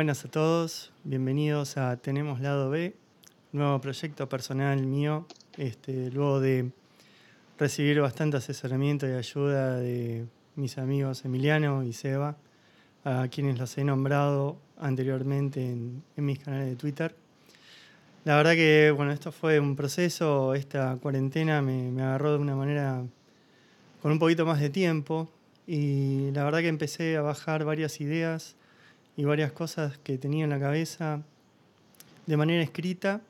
Buenas a todos, bienvenidos a Tenemos Lado B, nuevo proyecto personal mío, este, luego de recibir bastante asesoramiento y ayuda de mis amigos Emiliano y Seba, a quienes los he nombrado anteriormente en, mis canales de Twitter. La verdad que bueno, esto fue un proceso, esta cuarentena me agarró de una manera con un poquito más de tiempo y la verdad que empecé a bajar varias ideas y varias cosas que tenía en la cabeza de manera escrita,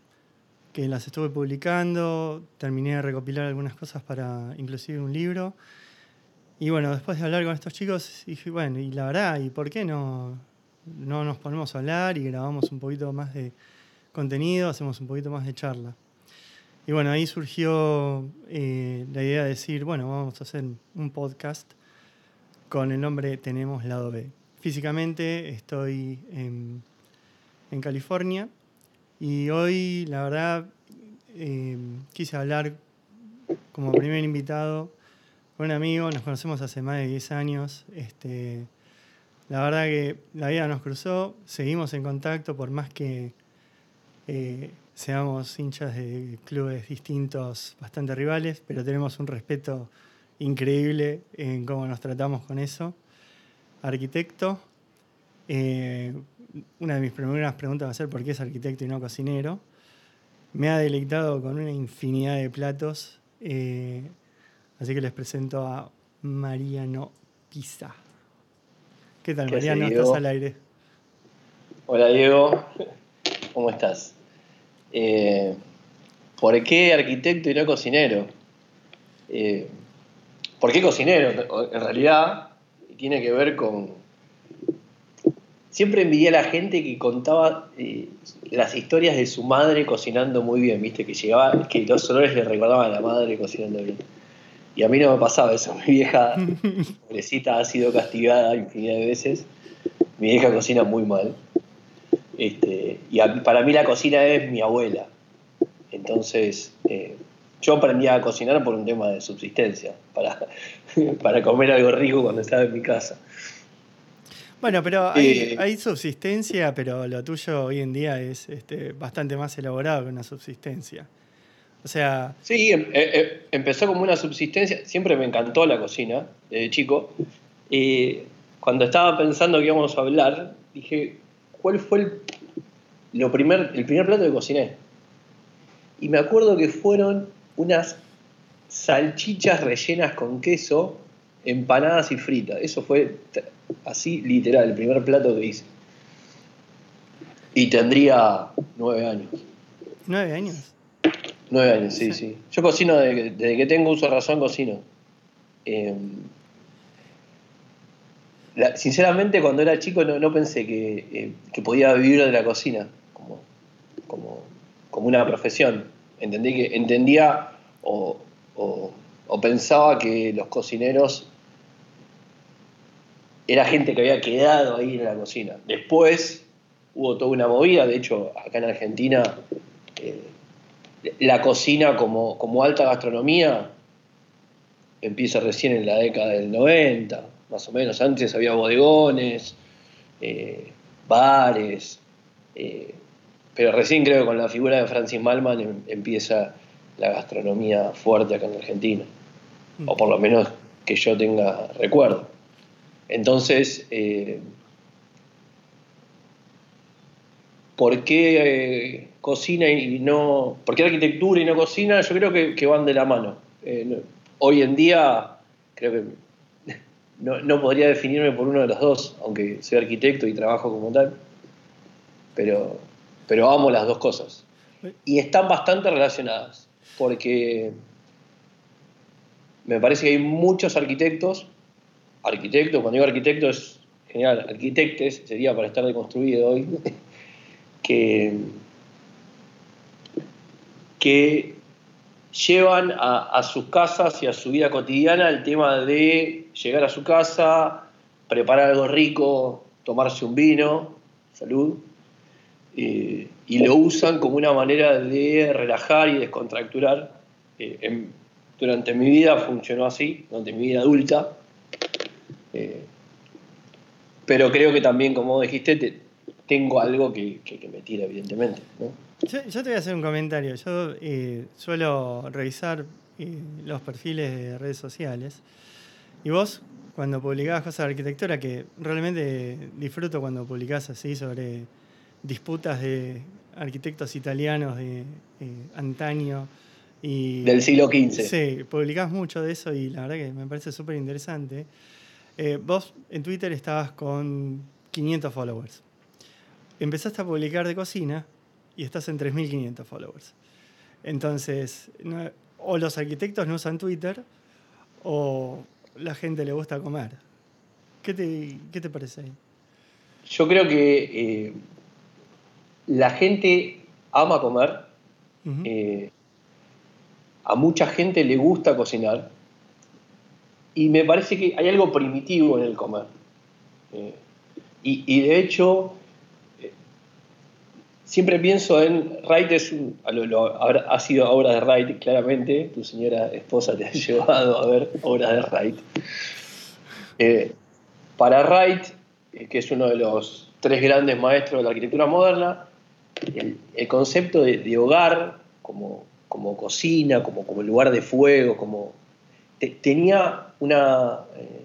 que las estuve publicando, terminé de recopilar algunas cosas para inclusive un libro. Y bueno, después de hablar con estos chicos, dije, bueno, y la verdad, ¿y por qué no, no nos ponemos a hablar y grabamos un poquito más de contenido, hacemos un poquito más de charla? Y bueno, ahí surgió eh, la idea de decir, bueno, vamos a hacer un podcast con el nombre Tenemos Lado B. Físicamente estoy en, California y hoy, la verdad, eh, quise hablar como primer invitado con un amigo, nos conocemos hace más de 10 años. Este, la verdad que la vida nos cruzó, seguimos en contacto por más que eh, seamos hinchas de clubes distintos, bastante rivales, pero tenemos un respeto increíble en cómo nos tratamos con eso arquitecto. Eh, una de mis primeras preguntas va a ser por qué es arquitecto y no cocinero. Me ha deleitado con una infinidad de platos, eh, así que les presento a Mariano Pisa. ¿Qué tal, Mariano? ¿Estás al aire? Hola, Diego. ¿Cómo estás? Eh, ¿Por qué arquitecto y no cocinero? ¿Por qué cocinero? En realidad, tiene que ver con... Siempre envidié a la gente que contaba eh, las historias de su madre cocinando muy bien, ¿viste? Que llegaba, que los olores le recordaban a la madre cocinando bien. Y a mí no me pasaba eso. Mi vieja, pobrecita, ha sido castigada infinidad de veces. Mi vieja cocina muy mal. Este, y para mí la cocina es mi abuela. Entonces, eh, yo aprendí a cocinar por un tema de subsistencia, para, para comer algo rico cuando estaba en mi casa. Bueno, pero hay, eh, subsistencia, pero lo tuyo hoy en día es este, bastante más elaborado que una subsistencia. O sea. Sí, em, eh, eh, empezó como una subsistencia. Siempre me encantó la cocina, desde chico. Y cuando estaba pensando que íbamos a hablar, dije, ¿cuál fue el, lo primer, el primer plato que cociné? Y me acuerdo que fueron unas salchichas rellenas con queso, empanadas y fritas. Eso fue así literal, el primer plato que hice. Y tendría nueve años. ¿Nueve años? Nueve años, sí, sí. Yo cocino desde, que tengo uso de razón, cocino. Em, sinceramente, cuando era chico no, pensé eh, que, podía vivir de la cocina como, como, como una profesión. Entendí que, entendía o, pensaba que los cocineros era gente que había quedado ahí en la cocina. Después hubo toda una movida, de hecho, acá en Argentina, eh, la cocina como, como, alta gastronomía empieza recién en la década del 90, más o menos. Antes había bodegones, eh, bares, eh, pero recién creo que con la figura de Francis Malman em, empieza la gastronomía fuerte acá en Argentina, o por lo menos que yo tenga recuerdo. Entonces, eh, ¿por qué eh, cocina y no, por qué arquitectura y no cocina? Yo creo que, van de la mano. Eh, hoy en día creo que no, no, podría definirme por uno de los dos, aunque soy arquitecto y trabajo como tal, pero, pero amo las dos cosas. Y están bastante relacionadas porque me parece que hay muchos arquitectos, arquitectos, cuando digo arquitectos es genial, arquitectes sería para estar deconstruido hoy, que, que llevan a, sus casas y a su vida cotidiana el tema de llegar a su casa, preparar algo rico, tomarse un vino, salud, y lo usan como una manera de relajar y descontracturar. Eh, durante mi vida funcionó así, durante mi vida adulta. Eh, pero creo que también, como dijiste, tengo algo que, me tira, evidentemente. Yo, te voy a hacer un comentario. Yo eh, suelo revisar los perfiles de redes sociales y vos, cuando publicabas cosas de arquitectura, que realmente disfruto cuando publicás así sobre disputas de arquitectos italianos de antaño. Y, Del siglo XV. Sí, publicás mucho de eso y la verdad que me parece súper interesante. Eh, vos en Twitter estabas con 500 followers. Empezaste a publicar de cocina y estás en 3.500 followers. Entonces, o los arquitectos no usan Twitter o la gente le gusta comer. ¿Qué te, qué te parece ahí? Yo creo que eh, la gente ama comer. Eh, a mucha gente le gusta cocinar y me parece que hay algo primitivo en el comer. Eh, y, de hecho, eh, siempre pienso en Wright, es ha sido obra de Wright, claramente, tu señora esposa te ha llevado a ver obras de Wright. Eh, para Wright, que es uno de los tres grandes maestros de la arquitectura moderna, el, concepto de, hogar como, como cocina, como, como lugar de fuego, como tenía una, eh,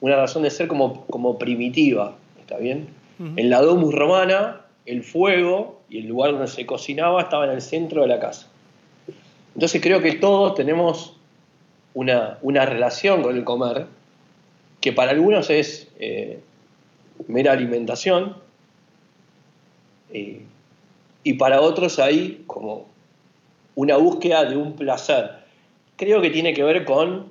una razón de ser como, como primitiva, ¿está bien? En la domus romana, el fuego y el lugar donde se cocinaba estaba en el centro de la casa. Entonces creo que todos tenemos una, relación con el comer, que para algunos es eh, mera alimentación, eh, y para otros hay como una búsqueda de un placer creo que tiene que ver con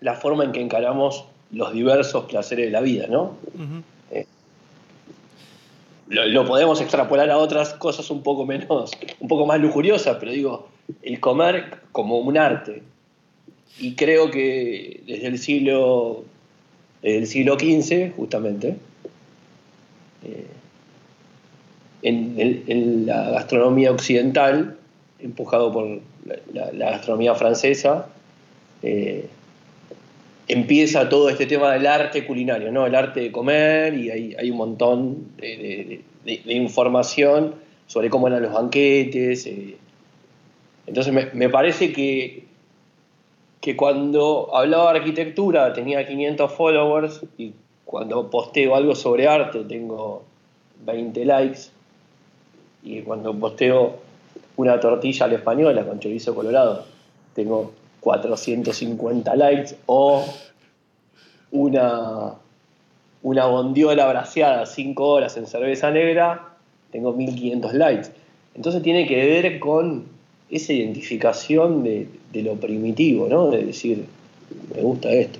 la forma en que encaramos los diversos placeres de la vida, ¿no? Eh, lo, podemos extrapolar a otras cosas un poco menos, un poco más lujuriosas, pero digo, el comer como un arte. Y creo que desde el siglo, el siglo XV, justamente, eh, en la gastronomía occidental, empujado por la, gastronomía francesa, eh, empieza todo este tema del arte culinario, ¿no? el arte de comer, y hay, un montón de, información sobre cómo eran los banquetes. Eh. Entonces me, parece que, que cuando hablaba de arquitectura tenía 500 followers y cuando posteo algo sobre arte tengo 20 likes y cuando posteo una tortilla a la española con chorizo colorado, tengo 450 likes, o una, una bondiola braseada 5 horas en cerveza negra, tengo 1500 likes. Entonces tiene que ver con esa identificación de, lo primitivo, ¿no? De decir, me gusta esto.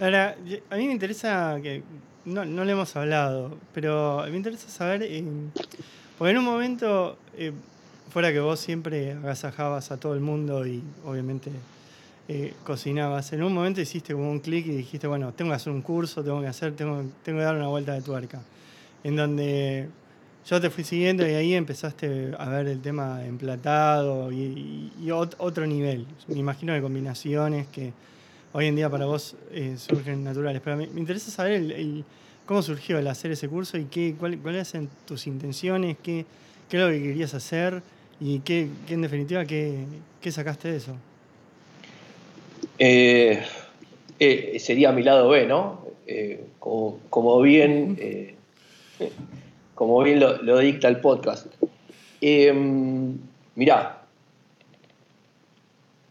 Ahora, a mí me interesa que, no, no le hemos hablado, pero me interesa saber, porque en un momento eh, fuera que vos siempre agasajabas a todo el mundo y obviamente eh, cocinabas, en un momento hiciste como un clic y dijiste, bueno, tengo que hacer un curso, tengo que hacer, tengo, tengo que dar una vuelta de tuerca. En donde yo te fui siguiendo y ahí empezaste a ver el tema emplatado y, otro nivel. Me imagino de combinaciones que hoy en día para vos eh, surgen naturales. Pero me, interesa saber el, cómo surgió el hacer ese curso y qué, cuáles eran tus intenciones, qué, qué es lo que querías hacer ¿Y qué, en definitiva, qué, sacaste de eso? Eh, eh, sería mi lado B, ¿no? Eh, como, bien, como bien lo, dicta el podcast. Em, mirá,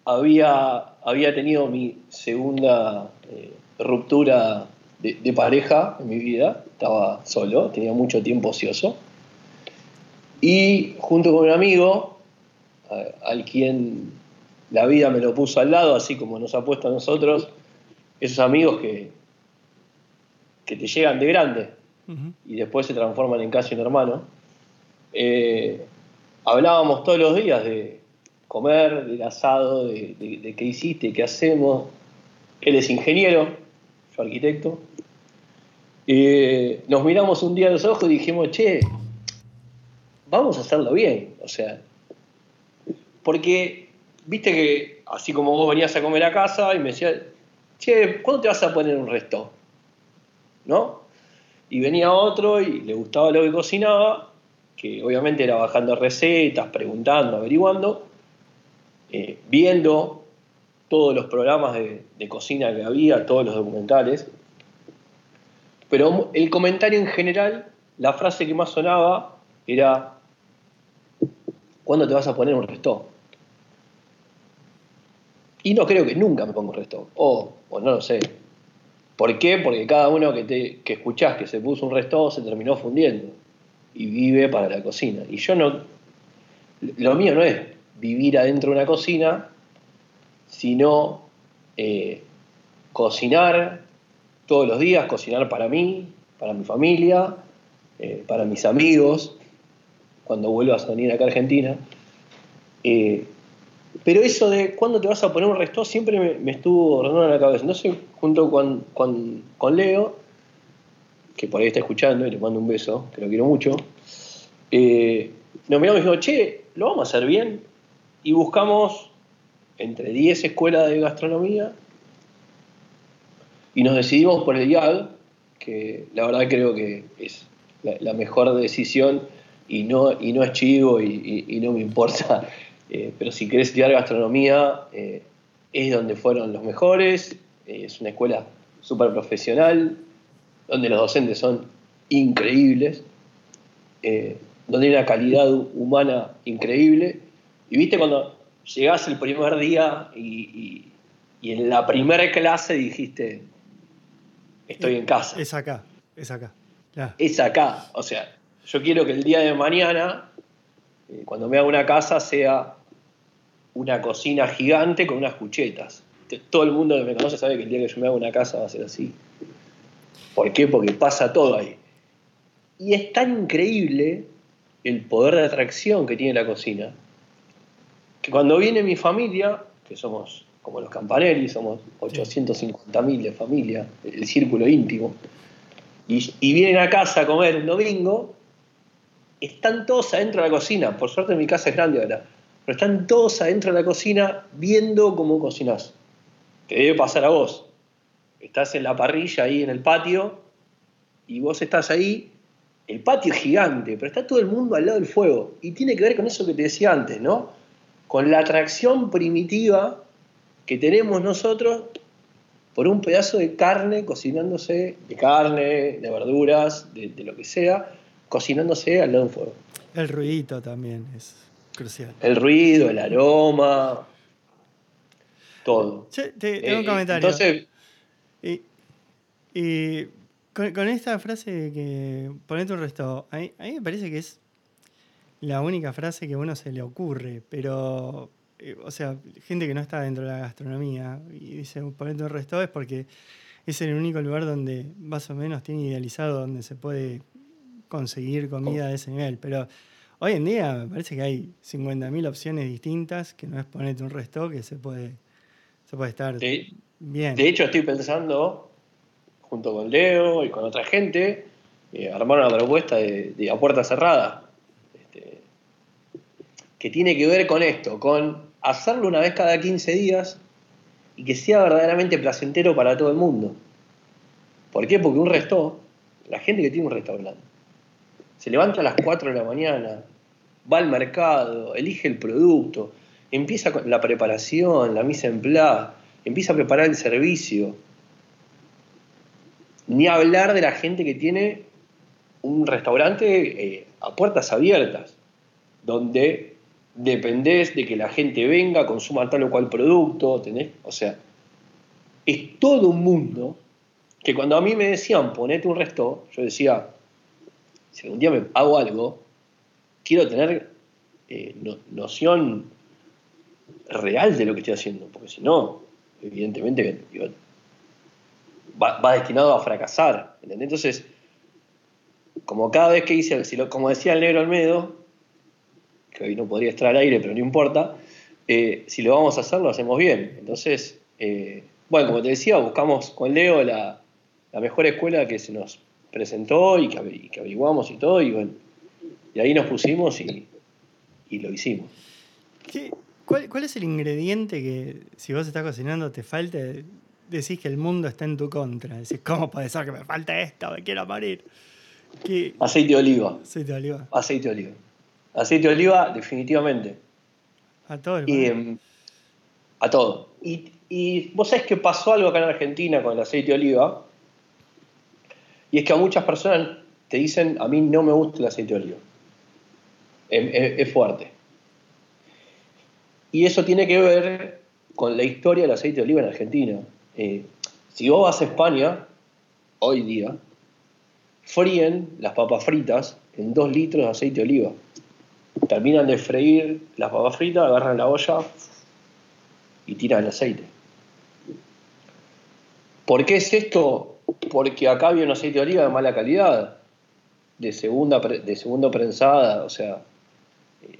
había, había tenido mi segunda ruptura de, de, pareja en mi vida, estaba solo, tenía mucho tiempo ocioso. Y junto con un amigo, al quien la vida me lo puso al lado, así como nos ha puesto a nosotros, esos amigos que, que te llegan de grande y después se transforman en casi un hermano, eh, hablábamos todos los días de comer, del asado, de, qué hiciste, qué hacemos. Él es ingeniero, yo arquitecto. Eh, nos miramos un día a los ojos y dijimos, che, vamos a hacerlo bien. O sea, porque, viste que, así como vos venías a comer a casa y me decías, che, ¿cuándo te vas a poner un resto? ¿No? Y venía otro y le gustaba lo que cocinaba, que obviamente era bajando recetas, preguntando, averiguando, eh, viendo todos los programas de, de cocina que había, todos los documentales. Pero el comentario en general, la frase que más sonaba era, ¿cuándo te vas a poner un resto? Y no creo que nunca me ponga un resto. O, o no lo sé. ¿Por qué? Porque cada uno que, te, que escuchás que se puso un resto se terminó fundiendo. Y vive para la cocina. Y yo no. Lo mío no es vivir adentro de una cocina, sino eh, cocinar todos los días, cocinar para mí, para mi familia, eh, para mis amigos, cuando vuelvas a venir acá a Argentina. Eh, pero eso de cuándo te vas a poner un resto siempre me, estuvo rondando en la cabeza. Entonces, junto con, con, Leo, que por ahí está escuchando y le mando un beso, que lo quiero mucho, eh, nos miramos y dijimos, che, lo vamos a hacer bien. Y buscamos entre 10 escuelas de gastronomía y nos decidimos por el IAG, que la verdad creo que es la, mejor decisión y no, y no es chivo y no me importa eh, pero si querés estudiar gastronomía, eh, es donde fueron los mejores, eh, es una escuela súper profesional, donde los docentes son increíbles, donde hay una calidad humana increíble. Y viste cuando llegás el primer día y, en la primera clase dijiste, estoy en casa. Es acá, es acá. Es acá. O sea, yo quiero que el día de mañana, cuando me haga una casa, sea una cocina gigante con unas cuchetas. Todo el mundo que me conoce sabe que el día que yo me haga una casa va a ser así. ¿Por qué? Porque pasa todo ahí. Y es tan increíble el poder de atracción que tiene la cocina, que cuando viene mi familia, que somos como los Campanelli, somos 850.000 de familia, el círculo íntimo, y, y, vienen a casa a comer un domingo, están todos adentro de la cocina. Por suerte mi casa es grande ahora pero están todos adentro de la cocina viendo cómo cocinas. Que debe pasar a vos. Estás en la parrilla ahí en el patio y vos estás ahí. El patio es gigante, pero está todo el mundo al lado del fuego. Y tiene que ver con eso que te decía antes, ¿no? Con la atracción primitiva que tenemos nosotros por un pedazo de carne cocinándose, de carne, de verduras, de, de lo que sea, cocinándose al lado del fuego. El ruidito también es Crucial. El ruido, el aroma, todo. Che, te, tengo un eh, comentario. Entonces. Y, con, esta frase que ponete un resto, a mí, me parece que es la única frase que a uno se le ocurre, pero, eh, o sea, gente que no está dentro de la gastronomía y dice ponete un resto es porque es el único lugar donde más o menos tiene idealizado donde se puede conseguir comida de ese nivel, pero Hoy en día me parece que hay 50.000 opciones distintas, que no es ponerte un resto, que se puede, se puede estar bien. De hecho, estoy pensando, junto con Leo y con otra gente, eh, armar una propuesta de, a puerta cerrada, este, que tiene que ver con esto, con hacerlo una vez cada 15 días y que sea verdaderamente placentero para todo el mundo. ¿Por qué? Porque un resto, la gente que tiene un restaurante, se levanta a las 4 de la mañana, va al mercado, elige el producto, empieza la preparación, la mise en place, empieza a preparar el servicio. Ni hablar de la gente que tiene un restaurante eh, a puertas abiertas, donde dependés de que la gente venga, consuma tal o cual producto, ¿tenés? O sea, es todo un mundo que cuando a mí me decían ponete un resto, yo decía, si algún día me hago algo, quiero tener eh, noción real de lo que estoy haciendo, porque si no, evidentemente va, destinado a fracasar. Entonces, como cada vez que hice, como decía el negro Almedo, que hoy no podría estar al aire, pero no importa, eh, si lo vamos a hacer, lo hacemos bien. Entonces, eh, bueno, como te decía, buscamos con Leo la, mejor escuela que se nos presentó y que, y que averiguamos y todo, y bueno, y ahí nos pusimos y, lo hicimos. cuál, es el ingrediente que si vos estás cocinando te falte decís que el mundo está en tu contra. Decís, ¿cómo puede ser que me falte esto? Me quiero morir. ¿Qué? Aceite de oliva. Aceite de oliva. Aceite de oliva. Aceite de oliva, definitivamente. A todo el Y, mundo. em, a todo. Y, y vos sabés que pasó algo acá en Argentina con el aceite de oliva. Y es que a muchas personas te dicen, a mí no me gusta el aceite de oliva. Es, es- es fuerte. Y eso tiene que ver con la historia del aceite de oliva en Argentina. Eh, si vos vas a España, hoy día, fríen las papas fritas en dos litros de aceite de oliva terminan de freír las papas fritas, agarran la olla y tiran el aceite. ¿Por qué es esto? Porque acá había un aceite de oliva de mala calidad, de segunda, de segunda prensada, o sea, eh,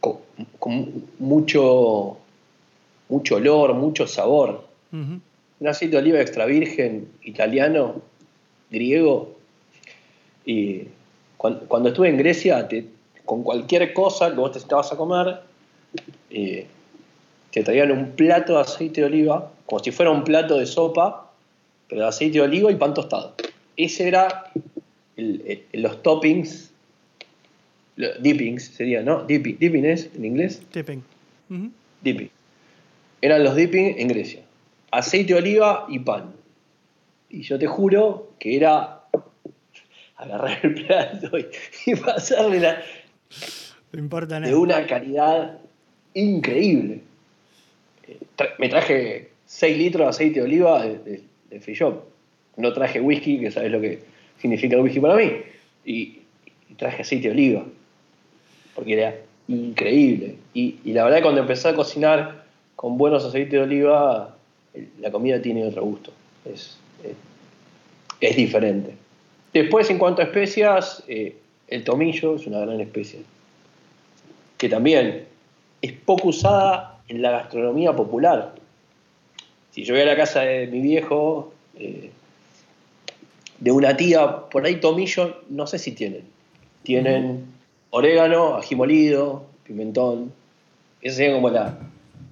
con, con mucho, mucho olor, mucho sabor. Un aceite de oliva extra virgen italiano, griego. Y cuan- cuando, estuve en Grecia, te- con cualquier cosa que vos te estabas a comer, eh, te traían un plato de aceite de oliva, como si fuera un plato de sopa, pero de aceite de oliva y pan tostado. Ese era el- el- los toppings, lo- dippings sería, ¿no? Dipping, dipping es en inglés. Tipping. Ujú. Dipping. Eran los dipping en Grecia. Aceite de oliva y pan. Y yo te juro que era agarrar el plato y, y pasarle la- No importa de nada. una calidad increíble. Eh, me traje 6 litros de aceite de oliva de, de, de free shop. No traje whisky, que sabes lo que significa el whisky para mí. Y, traje aceite de oliva. Porque era increíble. Y, la verdad cuando empecé a cocinar con buenos aceites de oliva, la comida tiene otro gusto. Es, es, es diferente. Después, en cuanto a especias, eh, el tomillo es una gran especia que también es poco usada en la gastronomía popular. Si yo voy a la casa de mi viejo, eh, de una tía, por ahí tomillo, no sé si tienen. Tienen orégano, ají molido, pimentón. Esa sería como la,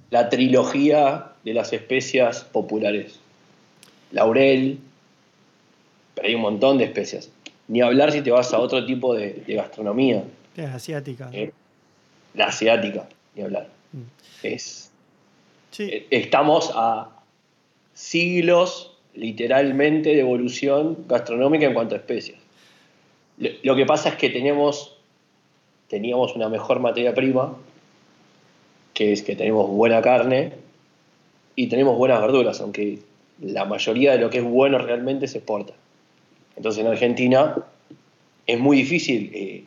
la trilogía de las especias populares. Laurel, pero hay un montón de especias. Ni hablar si te vas a otro tipo de, de gastronomía. Es asiática. Eh, la asiática, ni hablar. Mm. Es, Sí. eh, estamos a siglos, literalmente, de evolución gastronómica en cuanto a especies. Lo, lo que pasa es que tenemos, teníamos una mejor materia prima, que es que tenemos buena carne y tenemos buenas verduras, aunque la mayoría de lo que es bueno realmente se exporta. Entonces en Argentina es muy difícil eh,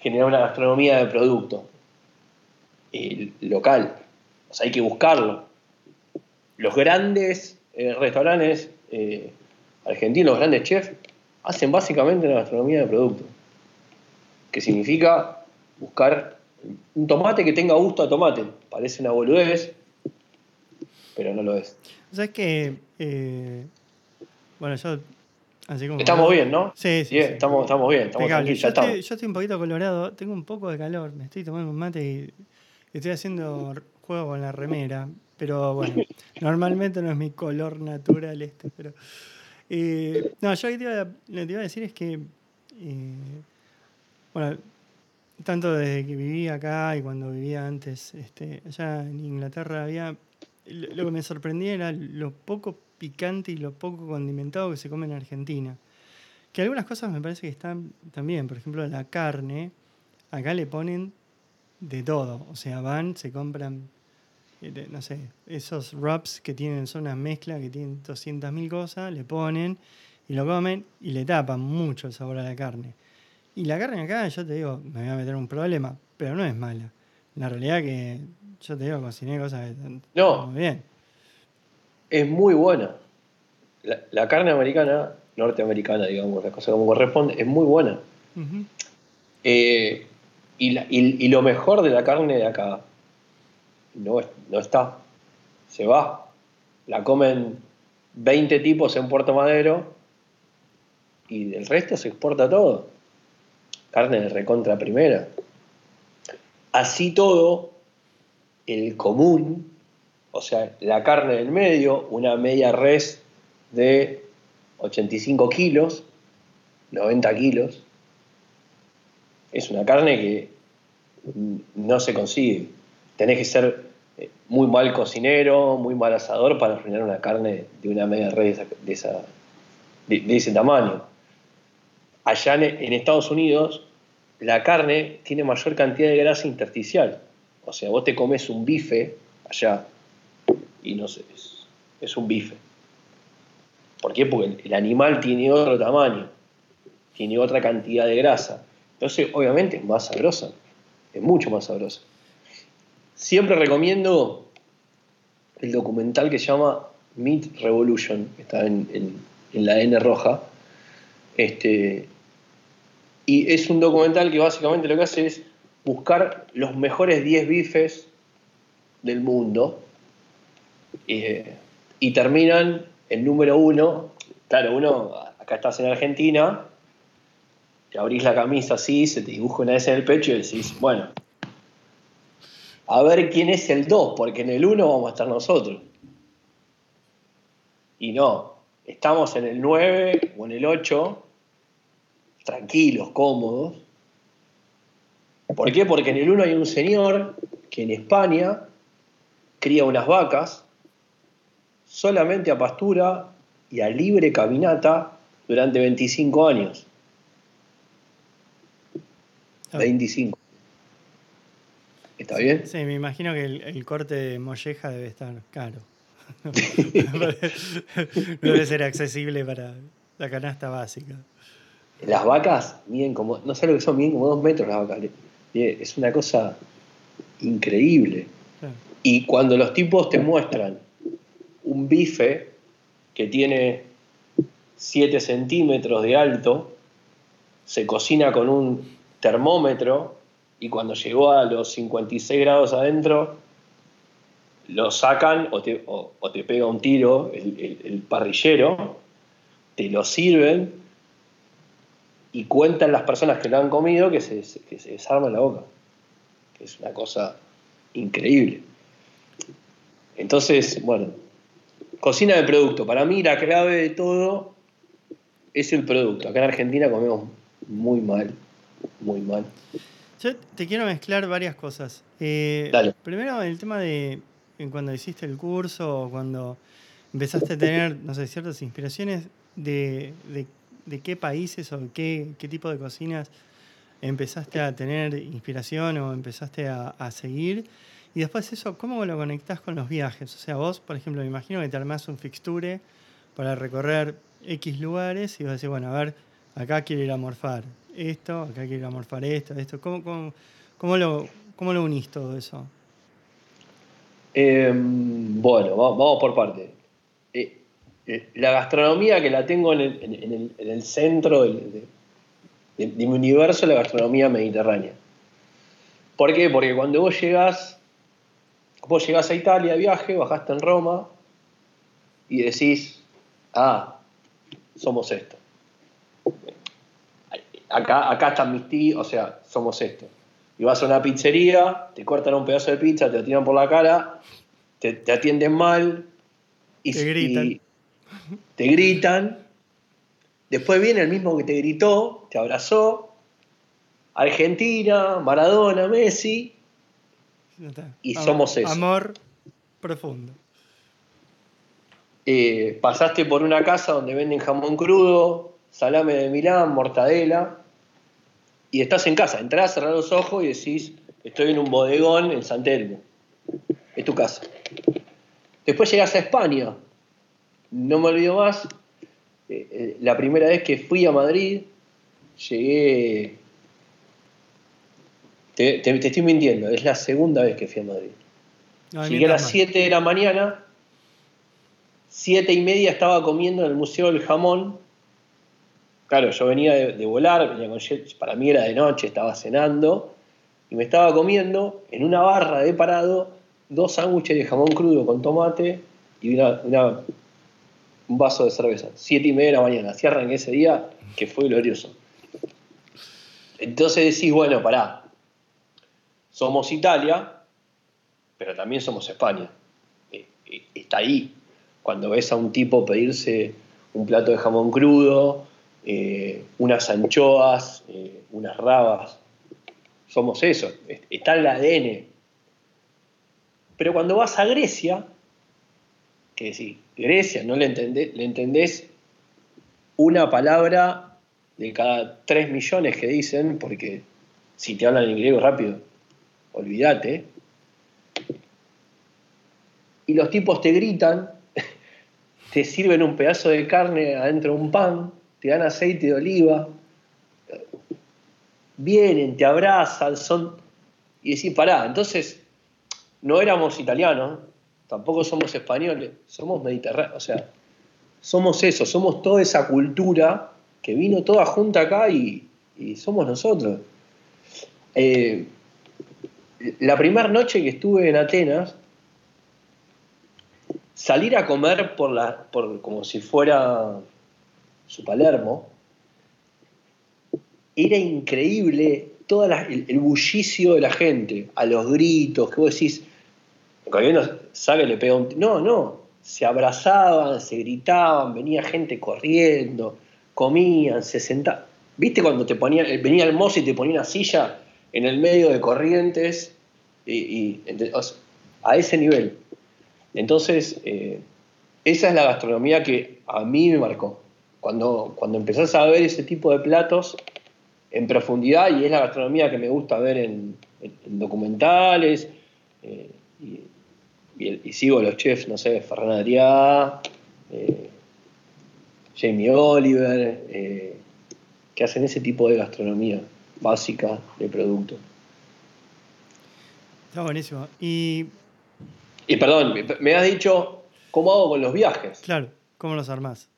generar una gastronomía de producto eh, local. O sea, hay que buscarlo. Los grandes eh, restaurantes argentinos, los grandes chefs, hacen básicamente una gastronomía de producto. Que significa buscar un tomate que tenga gusto a tomate. Parece una boludez, pero no lo es. ¿Sabes que Bueno, yo. Así como. Estamos bien, ¿no? Sí, sí. Bien, sí. Estamos, estamos bien, estamos Yo ya estoy, estamos. yo estoy un poquito colorado, tengo un poco de calor, me estoy tomando un mate y estoy haciendo juego con la remera, pero bueno, normalmente no es mi color natural este, pero... eh, no, yo lo que te iba, a- lo que te iba a decir es que, eh, bueno, tanto desde que viví acá y cuando vivía antes, este, allá en Inglaterra había, lo lo que me sorprendía era lo poco picante y lo poco condimentado que se come en Argentina. Que algunas cosas me parece que están también, por ejemplo, la carne, acá le ponen de todo. O sea, van, se compran, eh, no sé, esos wraps que tienen, son una mezcla que tienen 200.000 cosas, le ponen y lo comen y le tapan mucho el sabor a la carne. Y la carne acá, yo te digo, me voy a meter un problema, pero no es mala. La realidad que yo te digo, cociné cosas que están No. muy bien. Es muy buena. La, la carne americana, norteamericana, digamos, la cosa como corresponde, es muy buena. Eh, y, la- y- y lo mejor de la carne de acá no, no está. Se va. La comen 20 tipos en Puerto Madero y del resto se exporta todo. Carne de recontra primera. Así todo, el común o sea, la carne del medio, una media res de 85 kilos, 90 kilos. Es una carne que no se consigue. Tenés que ser eh, muy mal cocinero, muy mal asador para arruinar una carne de una media res de, esa, de, ese tamaño. Allá en Estados Unidos, la carne tiene mayor cantidad de grasa intersticial. O sea, vos te comes un bife allá y no sé, es, un bife. ¿Por qué? Porque el, animal tiene otro tamaño, tiene otra cantidad de grasa. Entonces, obviamente es más sabrosa, es mucho más sabrosa. Siempre recomiendo el documental que se llama Meat Revolution, que está en, la N roja. Este, y es un documental que básicamente lo que hace es buscar los mejores 10 bifes del mundo eh, y terminan el número uno. Claro, uno, acá estás en Argentina, te abrís la camisa así, se te dibuja una vez en el pecho y decís, bueno, a ver quién es el 2, porque en el 1 vamos a estar nosotros. Y no, estamos en el 9 o en el 8, tranquilos, cómodos. ¿Por qué? Porque en el 1 hay un señor que en España cría unas vacas solamente a pastura y a libre caminata durante 25 años. 25. ¿Está bien? Sí, me imagino que el, corte de molleja debe estar caro. no debe ser accesible para la canasta básica. Las vacas miden como, no sé lo que son, miden como dos metros las vacas. Es una cosa increíble. Y cuando los tipos te muestran un bife que tiene 7 centímetros de alto, se cocina con un termómetro y cuando llegó a los 56 grados adentro, lo sacan o te, te pega un tiro el, parrillero, te lo sirven y cuentan las personas que lo han comido que se, que se desarma la boca. es una cosa increíble. Entonces, bueno, cocina de producto. Para mí la clave de todo es el producto. Acá en Argentina comemos muy mal, muy mal. Yo te quiero mezclar varias cosas. Eh, primero, el tema de cuando hiciste el curso o cuando empezaste a tener, no sé, ciertas inspiraciones de, qué países o qué, qué, tipo de cocinas empezaste a tener inspiración o empezaste a, a seguir. Y después eso, ¿cómo lo conectás con los viajes? O sea, vos, por ejemplo, me imagino que te armás un fixture para recorrer X lugares y vas a decir, bueno, a ver, acá quiero ir a morfar esto, acá quiero ir a morfar esto, esto. ¿Cómo, cómo, lo, cómo lo unís todo eso? Em, bueno, vamos por parte. Eh, eh, la gastronomía que la tengo en el, centro de, mi universo, la gastronomía mediterránea. ¿Por qué? Porque cuando vos llegás Vos llegás a Italia de viaje, bajaste en Roma y decís, ah, somos esto. Acá, acá están mis tíos, o sea, somos esto. Y vas a una pizzería, te cortan un pedazo de pizza, te tiran por la cara, te, atienden mal y te gritan. te gritan. Después viene el mismo que te gritó, te abrazó. Argentina, Maradona, Messi, y somos eso. Amor profundo. Eh, pasaste por una casa donde venden jamón crudo, salame de Milán, mortadela, y estás en casa. Entrás, cerrás los ojos y decís, estoy en un bodegón en San Telmo. Es tu casa. Después llegas a España. No me olvido más. Eh, eh, la primera vez que fui a Madrid, llegué te, estoy mintiendo, es la segunda vez que fui a Madrid. Llegué a las 7 de la mañana, 7 y media estaba comiendo en el Museo del Jamón. Claro, yo venía de, volar, venía con para mí era de noche, estaba cenando, y me estaba comiendo en una barra de parado dos sándwiches de jamón crudo con tomate y un vaso de cerveza. 7 y media de la mañana, cierran ese día que fue glorioso. Entonces decís, bueno, pará, somos Italia, pero también somos España. Eh, está ahí. Cuando ves a un tipo pedirse un plato de jamón crudo, eh, unas anchoas, eh, unas rabas, somos eso, está en el ADN. Pero cuando vas a Grecia, que sí, Grecia, no le entendés, le entendés una palabra de cada tres millones que dicen, porque si te hablan en griego rápido, olvídate. Y los tipos te gritan, te sirven un pedazo de carne adentro de un pan, te dan aceite de oliva, vienen, te abrazan, son... Y decís, pará, entonces no éramos italianos, tampoco somos españoles, somos mediterráneos, o sea, somos eso, somos toda esa cultura que vino toda junta acá y, somos nosotros. Eh, la primera noche que estuve en Atenas, salir a comer por la, por, como si fuera su Palermo, era increíble todo el, bullicio de la gente, a los gritos, que vos decís, cuando uno sabe le pega un... No, no, se abrazaban, se gritaban, venía gente corriendo, comían, se sentaban. ¿Viste cuando te ponía, venía el mozo y te ponía una silla en el medio de corrientes? Y, a ese nivel. Entonces, eh, esa es la gastronomía que a mí me marcó. Cuando, cuando empezás a ver ese tipo de platos en profundidad, y es la gastronomía que me gusta ver en, documentales, eh, y, y, sigo los chefs, no sé, Ferran Adrià, eh, Jamie Oliver, que hacen ese tipo de gastronomía básica de producto. Está buenísimo. Y, y perdón, me has dicho cómo hago con los viajes. Claro, ¿cómo los armás?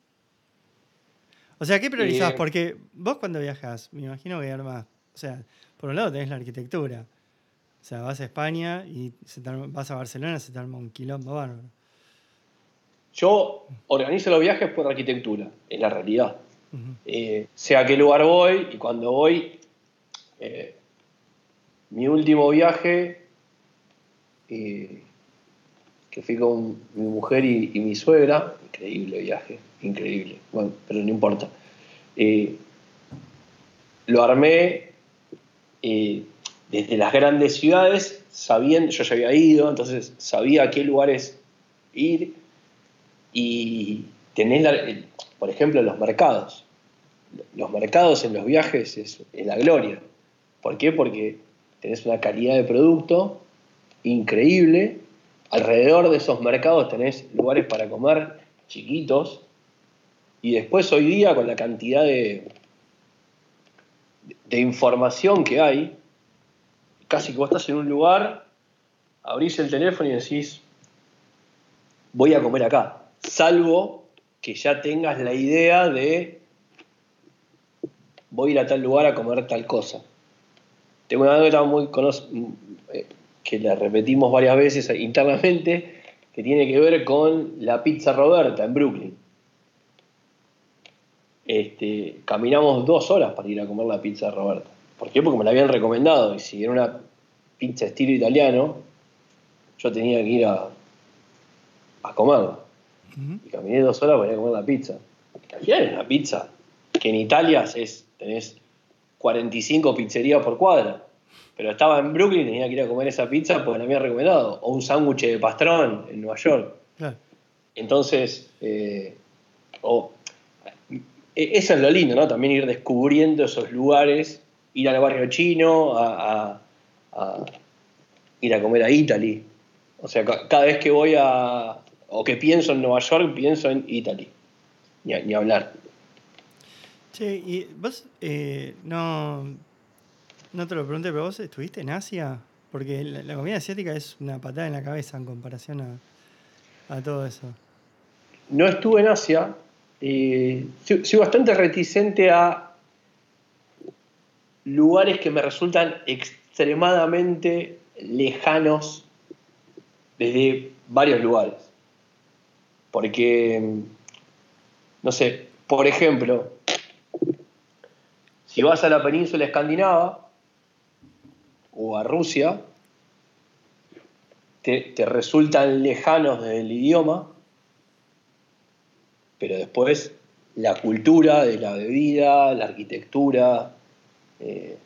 O sea, ¿qué priorizás? Porque vos cuando viajas, me imagino que armás, o sea, por un lado tenés la arquitectura, o sea, vas a España y vas a Barcelona, se te arma un quilombo bárbaro. Yo organizo los viajes por arquitectura, es la realidad. Eh, sea a qué lugar voy y cuando voy. Eh, mi último viaje, eh, que fui con mi mujer y, mi suegra, increíble viaje, increíble, bueno, pero no importa. lo armé desde las grandes ciudades, sabiendo, yo ya había ido, entonces sabía a qué lugares ir y tener, por ejemplo, los mercados. Los mercados en los viajes es, la gloria. ¿Por qué? Porque tenés una calidad de producto increíble. Alrededor de esos mercados tenés lugares para comer chiquitos. Y después hoy día con la cantidad de, de información que hay, casi que vos estás en un lugar, abrís el teléfono y decís, voy a comer acá, salvo que ya tengas la idea de voy a ir a tal lugar a comer tal cosa. Tengo una anécdota muy que la repetimos varias veces internamente, que tiene que ver con la pizza Roberta en Brooklyn. Este, caminamos dos horas para ir a comer la pizza Roberta. ¿Por qué? Porque me la habían recomendado. Y si era una pizza estilo italiano, yo tenía que ir a, a comerla. Y caminé dos horas para ir a comer la pizza. Y es una pizza que en Italia es, tenés 45 pizzerías por cuadra. Pero estaba en Brooklyn y tenía que ir a comer esa pizza porque la habían recomendado. O un sándwich de pastrón en Nueva York. Entonces, eh, e, eso es lo lindo, ¿no? También ir descubriendo esos lugares ir al barrio chino, a, ir a comer a Italy. O sea, cada vez que voy a, o que pienso en Nueva York, pienso en Italy. Ni, hablar. Che, y vos, eh, no, no te lo pregunté, pero vos estuviste en Asia, porque la, comida asiática es una patada en la cabeza en comparación a, a todo eso. No estuve en Asia, y soy bastante reticente a lugares que me resultan extremadamente lejanos desde varios lugares. Porque, no sé, por ejemplo, si vas a la península escandinava o a Rusia, te, resultan lejanos del idioma, pero después la cultura de la bebida, la arquitectura, eh,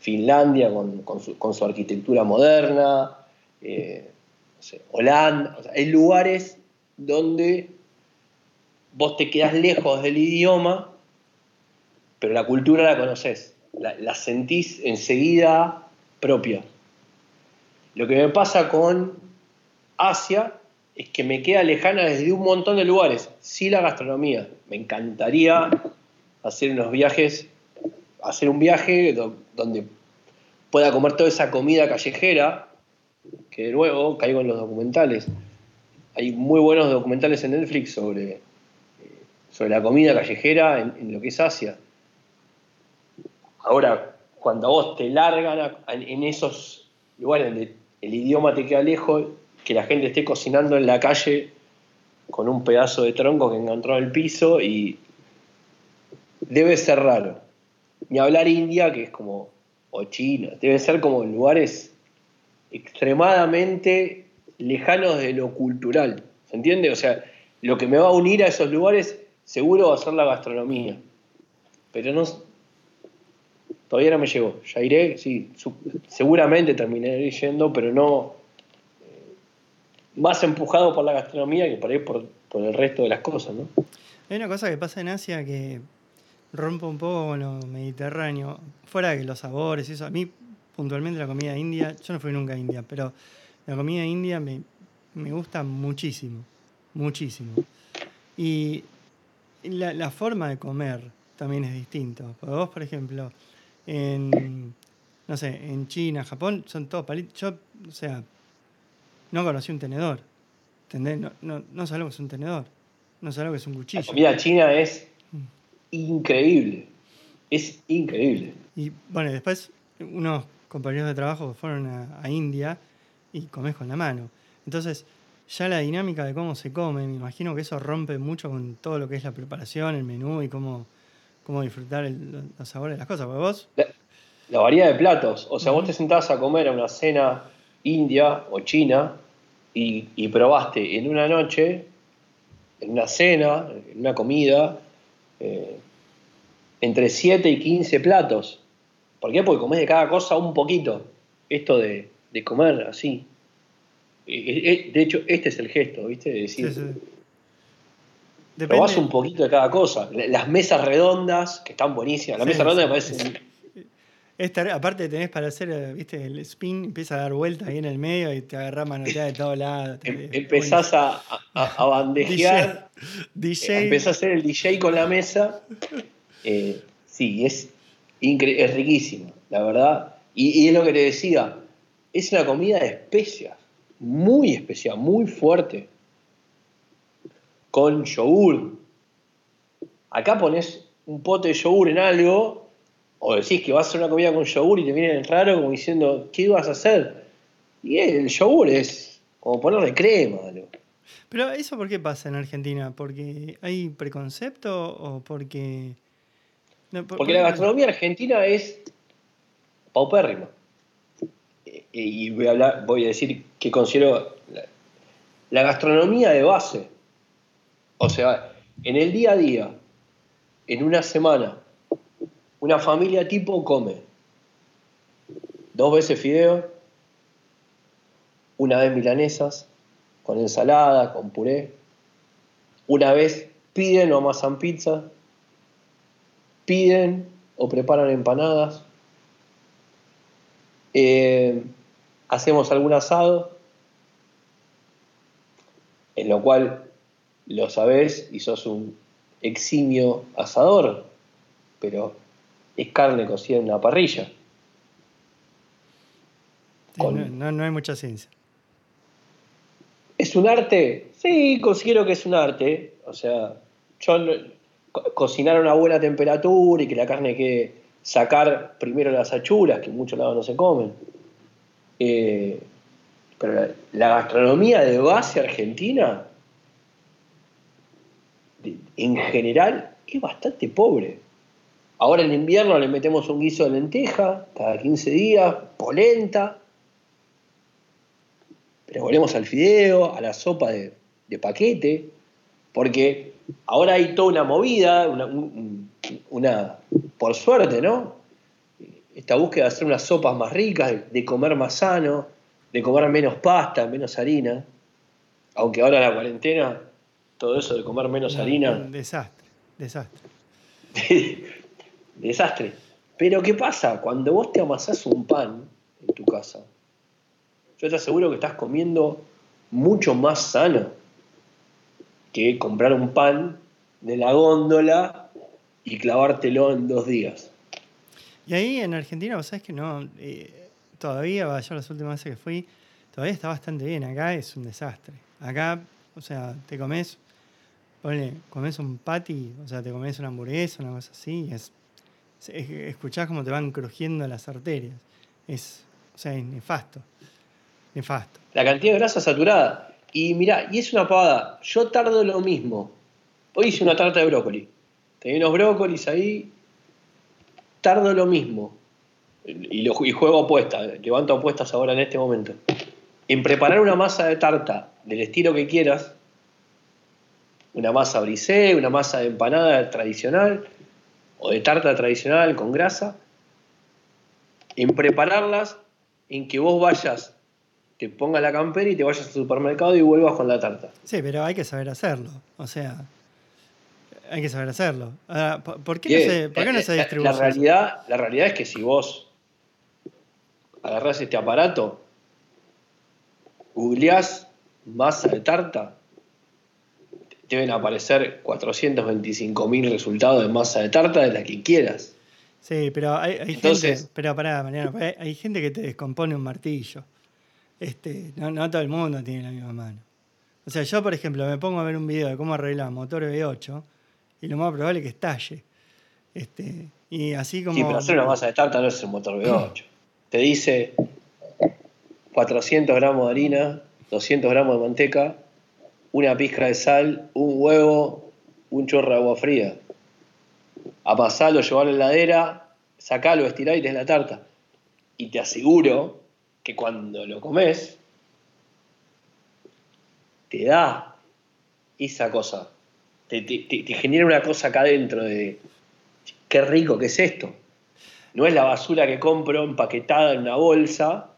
Finlandia con, su, arquitectura moderna, eh, Holanda, hay lugares donde vos te quedás lejos del idioma, pero la cultura la conoces, la, sentís enseguida propia. Lo que me pasa con Asia es que me queda lejana desde un montón de lugares. Sí la gastronomía. Me encantaría hacer unos viajes, hacer un viaje donde pueda comer toda esa comida callejera, que de nuevo caigo en los documentales. Hay muy buenos documentales en Netflix sobre sobre la comida callejera en, lo que es Asia. Ahora, cuando vos te largan en esos lugares donde el idioma te queda lejos, que la gente esté cocinando en la calle con un pedazo de tronco que encontró en el piso y debe ser raro. Ni hablar India, que es como, o China, debe ser como lugares extremadamente lejanos de lo cultural. ¿Se entiende? O sea, lo que me va a unir a esos lugares seguro va a ser la gastronomía. Pero no. Todavía no me llegó. Ya iré, sí, seguramente terminaré yendo, pero no. Eh, más empujado por la gastronomía que por ahí por, el resto de las cosas, ¿no? Hay una cosa que pasa en Asia que rompe un poco lo mediterráneo. Fuera de los sabores y eso. A mí, puntualmente, la comida india. Yo no fui nunca a India, pero la comida india me, me gusta muchísimo. Muchísimo. Y la, forma de comer también es distinto. Porque vos, por ejemplo, en, no sé, en China, Japón, son todos palitos. Yo, o sea, no conocí un tenedor. ¿Entendés? No, no, no sé lo que es un tenedor. No sé lo que es un cuchillo. La comida china es increíble. Es increíble. Y bueno, después unos compañeros de trabajo fueron a, a India y comés con la mano. Entonces, ya la dinámica de cómo se come, me imagino que eso rompe mucho con todo lo que es la preparación, el menú y cómo, cómo disfrutar los sabores de las cosas. vos... La, variedad de platos. O sea, vos te sentás a comer a una cena india o china y, probaste en una noche, en una cena, en una comida, eh, entre 7 y 15 platos. ¿Por qué? Porque comés de cada cosa un poquito. Esto de, de comer así, de hecho, este es el gesto, ¿viste? De decir, probás un poquito de cada cosa. Las mesas redondas, que están buenísimas. La mesa redonda me parece. aparte tenés para hacer, eh, viste, el spin, empieza a dar vueltas ahí en el medio y te agarrás manoteada de todos lados. Em, empezás a, a, bandejear. DJ. Empezás a hacer el DJ con la mesa. Eh, sí, es, es riquísimo, la verdad. Y, y, es lo que te decía, es una comida de especias muy especial, muy fuerte, con yogur. Acá pones un pote de yogur en algo, o decís que vas a hacer una comida con yogur y te viene raro como diciendo, ¿qué ibas a hacer? Y el yogur es como ponerle crema. Pero eso por qué pasa en Argentina? ¿Porque hay preconcepto o porque... porque la gastronomía argentina es paupérrima y voy a, hablar, voy a decir que considero la, gastronomía de base. O sea, en el día a día, en una semana, una familia tipo come dos veces fideo, una vez milanesas, con ensalada, con puré, una vez piden o amasan pizza, piden o preparan empanadas, eh, hacemos algún asado, en lo cual lo sabés y sos un eximio asador, pero es carne cocida en una parrilla. no, hay mucha ciencia. ¿Es un arte? Sí, considero que es un arte. O sea, yo cocinar a una buena temperatura y que la carne quede sacar primero las achuras, que en muchos lados no se comen. Eh, pero la, gastronomía de base argentina, en general, es bastante pobre. Ahora en invierno le metemos un guiso de lenteja cada 15 días, polenta. le volvemos al fideo, a la sopa de, paquete, porque ahora hay toda una movida, una, por suerte, ¿no? Esta búsqueda de hacer unas sopas más ricas, de, comer más sano, de comer menos pasta, menos harina, aunque ahora la cuarentena, todo eso de comer menos harina... Desastre, desastre. desastre. Pero ¿qué pasa? Cuando vos te amasás un pan en tu casa, yo te aseguro que estás comiendo mucho más sano que comprar un pan de la góndola y clavártelo en dos días. Y ahí en Argentina, vos sabés que no, eh, todavía, yo las últimas veces que fui, todavía está bastante bien. Acá es un desastre. Acá, o sea, te comes, ponle, comes un patty, o sea, te comes una hamburguesa, una cosa así, es, escuchás cómo te van crujiendo las arterias. Es, o sea, es nefasto. Nefasto. La cantidad de grasa saturada. Y mirá, y es una pavada. Yo tardo lo mismo. Hoy hice una tarta de brócoli. Tenía unos brócolis ahí. Tardo lo mismo. Y, lo, y juego apuestas. Levanto apuestas ahora en este momento. En preparar una masa de tarta del estilo que quieras. Una masa brisé, una masa de empanada tradicional. O de tarta tradicional con grasa. En prepararlas, en que vos vayas te pongas la campera y te vayas al supermercado y vuelvas con la tarta. Sí, pero hay que saber hacerlo. O sea, hay que saber hacerlo. ¿Por qué, no, se, distribuye? La, realidad, la realidad es que si vos agarrás este aparato, googleás masa de tarta, deben aparecer 425.000 resultados de masa de tarta de la que quieras. Sí, pero hay, gente, pero pará, Mariano, hay gente que te descompone un martillo. Este, no, todo el mundo tiene la misma mano. O sea, yo, por ejemplo, me pongo a ver un video de cómo arreglar motor V8 y lo más probable es que estalle. Este, y así como... Sí, pero hacer una masa de tarta no es un motor V8. Te dice 400 gramos de harina, 200 gramos de manteca, una pizca de sal, un huevo, un chorro de agua fría. A pasarlo, llevarlo a la heladera, sacarlo, estirar y te la tarta. Y te aseguro que cuando lo comes, te da esa cosa, te, genera una cosa acá adentro de, qué rico que es esto. No es la basura que compro empaquetada en una bolsa,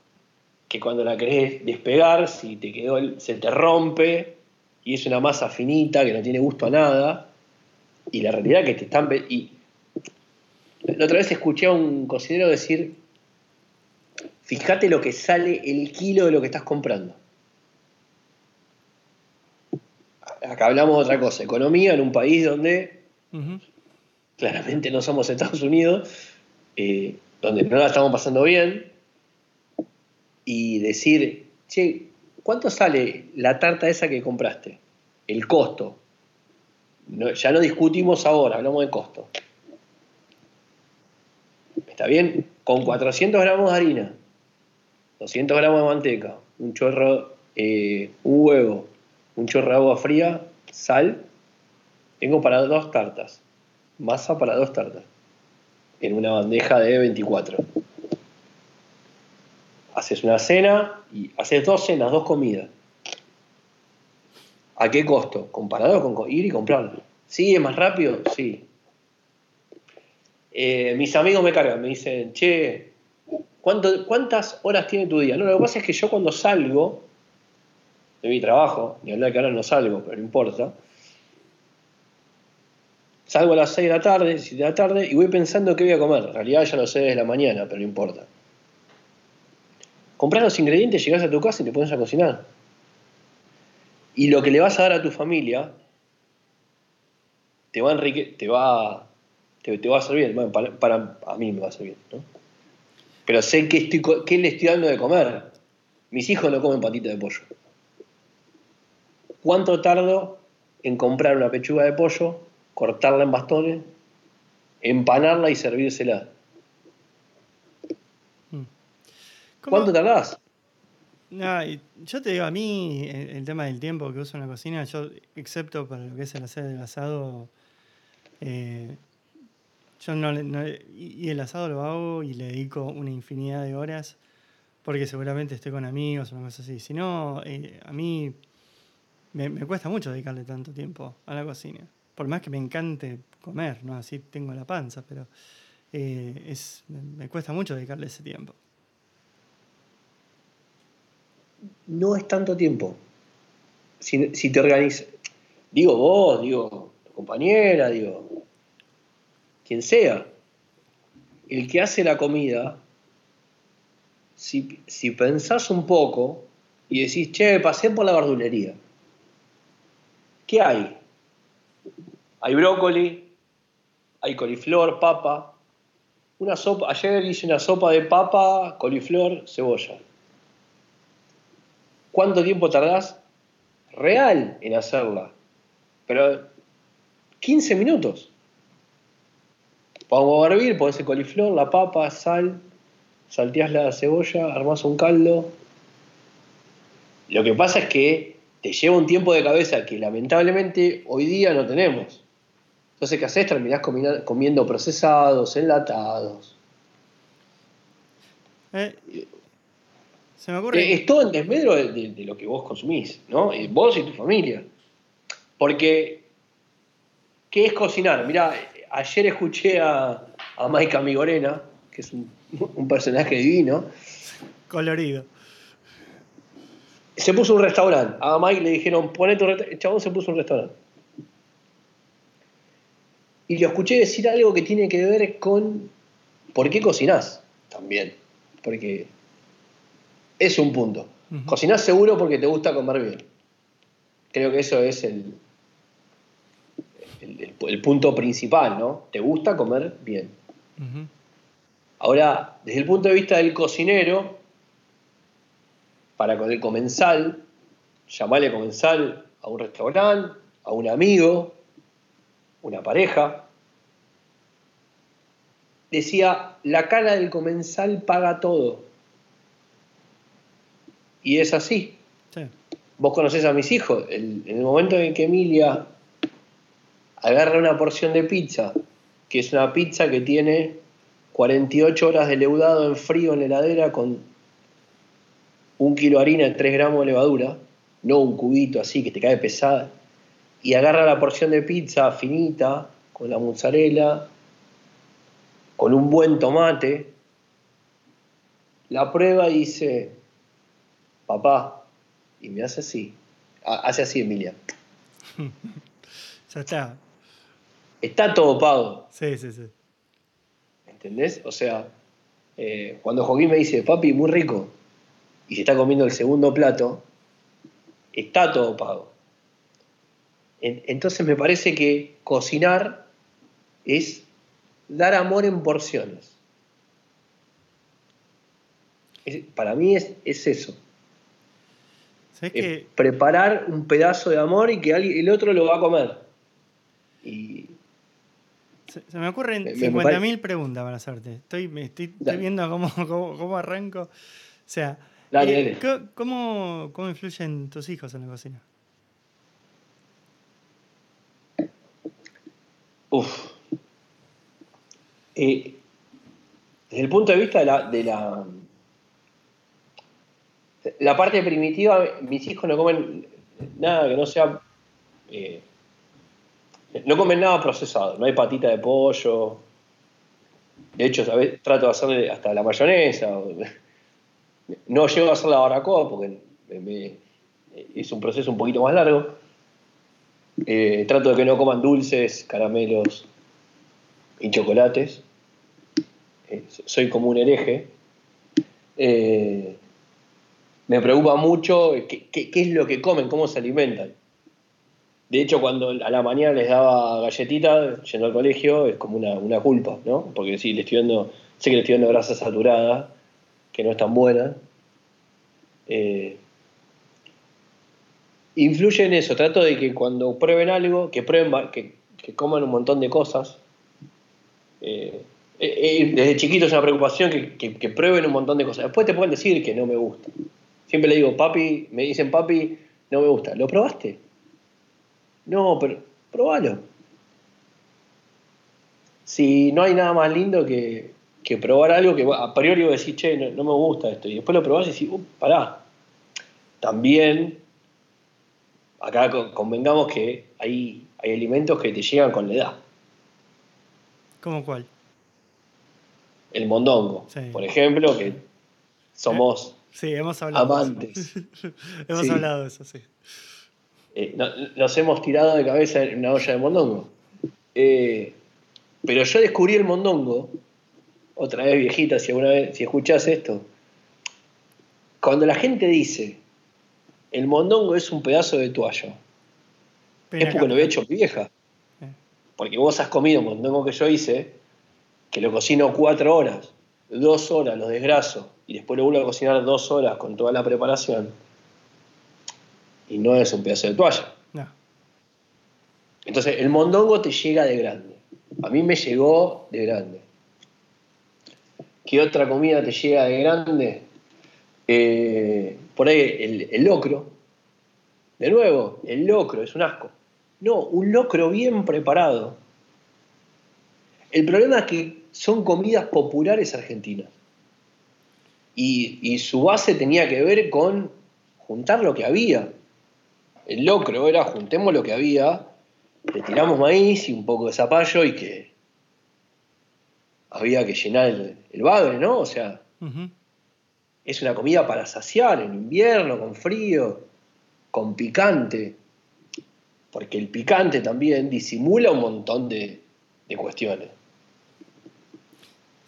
que cuando la querés despegar, si te quedó, se te rompe y es una masa finita que no tiene gusto a nada. Y la realidad es que te están... Y la otra vez escuché a un cocinero decir Fíjate lo que sale el kilo de lo que estás comprando. Acá hablamos de otra cosa, economía en un país donde claramente no somos Estados Unidos, eh, donde no la estamos pasando bien, y decir, che, ¿cuánto sale la tarta esa que compraste? El costo. ya no discutimos ahora, hablamos de costo. ¿Está bien? Con 400 gramos de harina, 200 gramos de manteca, un chorro, eh, un huevo, un chorro de agua fría, sal, tengo para dos tartas, masa para dos tartas, en una bandeja de 24. Haces una cena y haces dos cenas, dos comidas. ¿A qué costo? Comparado con ir y comprarlo. ¿Sí es más rápido? Sí. Eh, mis amigos me cargan, me dicen, che, ¿Cuántas horas tiene tu día? No, lo que pasa es que yo cuando salgo de mi trabajo, ni hablar que ahora no salgo, pero no importa, salgo a las 6 de la tarde, 7 de la tarde, y voy pensando qué voy a comer. En realidad ya lo sé desde la mañana, pero no importa. Compras los ingredientes, llegas a tu casa y te pones a cocinar. Y lo que le vas a dar a tu familia te va a enrique, te va, te, va a servir. para, para, a mí me va a servir, ¿no? pero sé que estoy, qué le estoy dando de comer. Mis hijos no comen patita de pollo. ¿Cuánto tardo en comprar una pechuga de pollo, cortarla en bastones, empanarla y servírsela? Mm. ¿Cuánto tardás? yo te digo, a mí el, tema del tiempo que uso en la cocina, yo, excepto para lo que es el hacer del asado, eh, yo no, y el asado lo hago y le dedico una infinidad de horas porque seguramente estoy con amigos o una cosa así. Si no, eh, a mí me, cuesta mucho dedicarle tanto tiempo a la cocina. Por más que me encante comer, ¿no? Así tengo la panza, pero eh, es, me, cuesta mucho dedicarle ese tiempo. No es tanto tiempo. Si, si te organizas, digo vos, digo tu compañera, digo quien sea, el que hace la comida si, pensás un poco y decís, che, pasé por la verdulería, ¿qué hay? Hay brócoli, hay coliflor, papa. Una sopa, ayer hice una sopa de papa, coliflor, cebolla. ¿Cuánto tiempo tardás? Real en hacerla. Pero 15 minutos. Pongo a hervir, pones el coliflor, la papa, sal, salteás la cebolla, armás un caldo. Lo que pasa es que te lleva un tiempo de cabeza que lamentablemente hoy día no tenemos. Entonces, ¿qué haces? Terminás comiendo procesados, enlatados. Eh, se me ocurre. Es todo en desmedro de, lo que vos consumís, ¿no? Vos y tu familia. Porque, ¿qué es cocinar? Mirá, ayer escuché a, a Maika Migorena, que es un un personaje divino. Colorido. Se puso un restaurante. A Mike le dijeron, pone tu restaurante. El chabón se puso un restaurante. Y lo escuché decir algo que tiene que ver con por qué cocinás también. Porque es un punto. Cocinás seguro porque te gusta comer bien. Creo que eso es el, el, punto principal, ¿no? Te gusta comer bien. Ahora, desde el punto de vista del cocinero, para con el comensal, llamarle comensal a un restaurante, a un amigo, una pareja, decía, la cara del comensal paga todo. Y es así. Vos conocés a mis hijos. en el momento en que Emilia agarra una porción de pizza, que es una pizza que tiene 48 horas de leudado en frío en la heladera con un kilo de harina y 3 gramos de levadura, no un cubito así que te cae pesada, y agarra la porción de pizza finita con la mozzarella, con un buen tomate, la prueba y dice, papá, y me hace así, hace así Emilia. ya está. Está todo pago. Sí, sí, sí. ¿entendés? O sea, eh, cuando Joaquín me dice, papi, muy rico, y se está comiendo el segundo plato, está todo pago. entonces me parece que cocinar es dar amor en porciones. para mí es, eso. Preparar un pedazo de amor y que el otro lo va a comer. Y, se, me ocurren 50.000 preguntas para hacerte. Estoy, estoy, viendo cómo, cómo, arranco. O sea, eh, ¿cómo, ¿cómo influyen tus hijos en la cocina? Uf. Eh, desde el punto de vista de la, de la, la parte primitiva, mis hijos no comen nada que no sea eh, no comen nada procesado, no hay patita de pollo. De hecho, trato de hacerle hasta la mayonesa. No llego a hacer la baracoa porque es un proceso un poquito más largo. Eh, trato de que no coman dulces, caramelos y chocolates. Eh, soy como un hereje. Me preocupa mucho qué, es lo que comen, cómo se alimentan. De hecho, cuando a la mañana les daba galletita yendo al colegio, es como una, culpa, ¿no? Porque sí, le estoy dando, sé que le estoy dando grasa saturada, que no es tan buena. Eh, influye en eso, trato de que cuando prueben algo, que prueben, que, coman un montón de cosas. Eh, eh, desde chiquito es una preocupación que, que, prueben un montón de cosas. Después te pueden decir que no me gusta. Siempre le digo, papi, me dicen papi, no me gusta. ¿Lo probaste? No, pero probalo. Si no hay nada más lindo que, que probar algo que a priori vos decís, che, no, me gusta esto. Y después lo probás y decís, uh, pará. También, acá convengamos que hay, hay alimentos que te llegan con la edad. ¿Cómo cuál? El mondongo, por ejemplo, que somos sí, hemos hablado amantes. hemos hablado de eso, sí. Eh, nos hemos tirado de cabeza en una olla de mondongo. Eh, pero yo descubrí el mondongo, otra vez viejita, si alguna vez, si escuchás esto, cuando la gente dice el mondongo es un pedazo de toalla, es porque lo he hecho vieja. Porque vos has comido un mondongo que yo hice, que lo cocino cuatro horas, dos horas lo desgraso y después lo vuelvo a cocinar dos horas con toda la preparación. Y no es un pedazo de toalla. Entonces, el mondongo te llega de grande. A mí me llegó de grande. ¿Qué otra comida te llega de grande? Eh, por ahí el, el locro. De nuevo, el locro es un asco. No, un locro bien preparado. El problema es que son comidas populares argentinas. Y, su base tenía que ver con juntar lo que había. El locro era juntemos lo que había, le tiramos maíz y un poco de zapallo y que había que llenar el, el bagre, ¿no? O sea, es una comida para saciar en invierno, con frío, con picante porque el picante también disimula un montón de, cuestiones.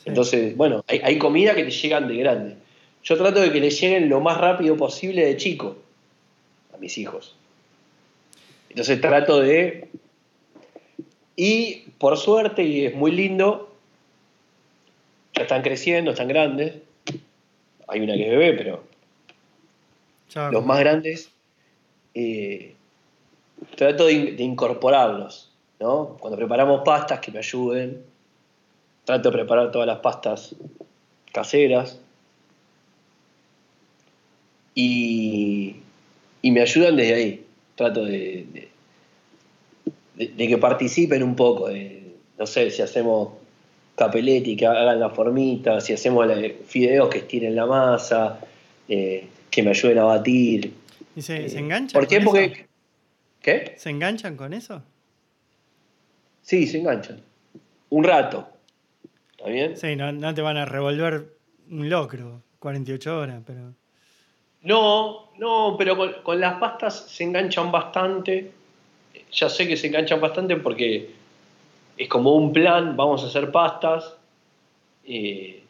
Entonces, bueno, hay, comida que te llegan de grande. Yo trato de que le lleguen lo más rápido posible de chico a mis hijos. Entonces trato de... Y por suerte, y es muy lindo, ya están creciendo, están grandes. Hay una que es bebé, pero los más grandes eh, trato de, incorporarlos, ¿no? Cuando preparamos pastas que me ayuden, trato de preparar todas las pastas caseras y, me ayudan desde ahí. Trato de, de, que participen un poco, no sé, si hacemos capeletti, que hagan la formita, si hacemos fideos que estiren la masa, eh, que me ayuden a batir. ¿Y se, eh, engancha? ¿Por qué? Porque ¿Qué? ¿Se enganchan con eso? Sí, se enganchan. Un rato. ¿Está bien? Sí, no, te van a revolver un locro 48 horas, pero. No, no, pero con, las pastas se enganchan bastante. Ya sé que se enganchan bastante porque es como un plan, vamos a hacer pastas. Eh,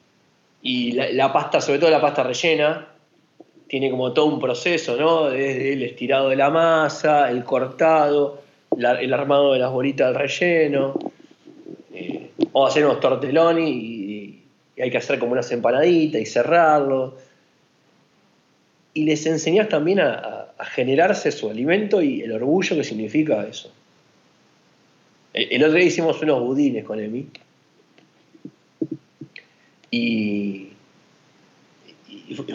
y la, pasta, sobre todo la pasta rellena, tiene como todo un proceso, ¿no? Desde el estirado de la masa, el cortado, el armado de las bolitas del relleno. O hacer unos tortelones y, hay que hacer como unas empanaditas y cerrarlo. Y les enseñás también a, generarse su alimento y el orgullo que significa eso. El, otro día hicimos unos budines con Emi. Y,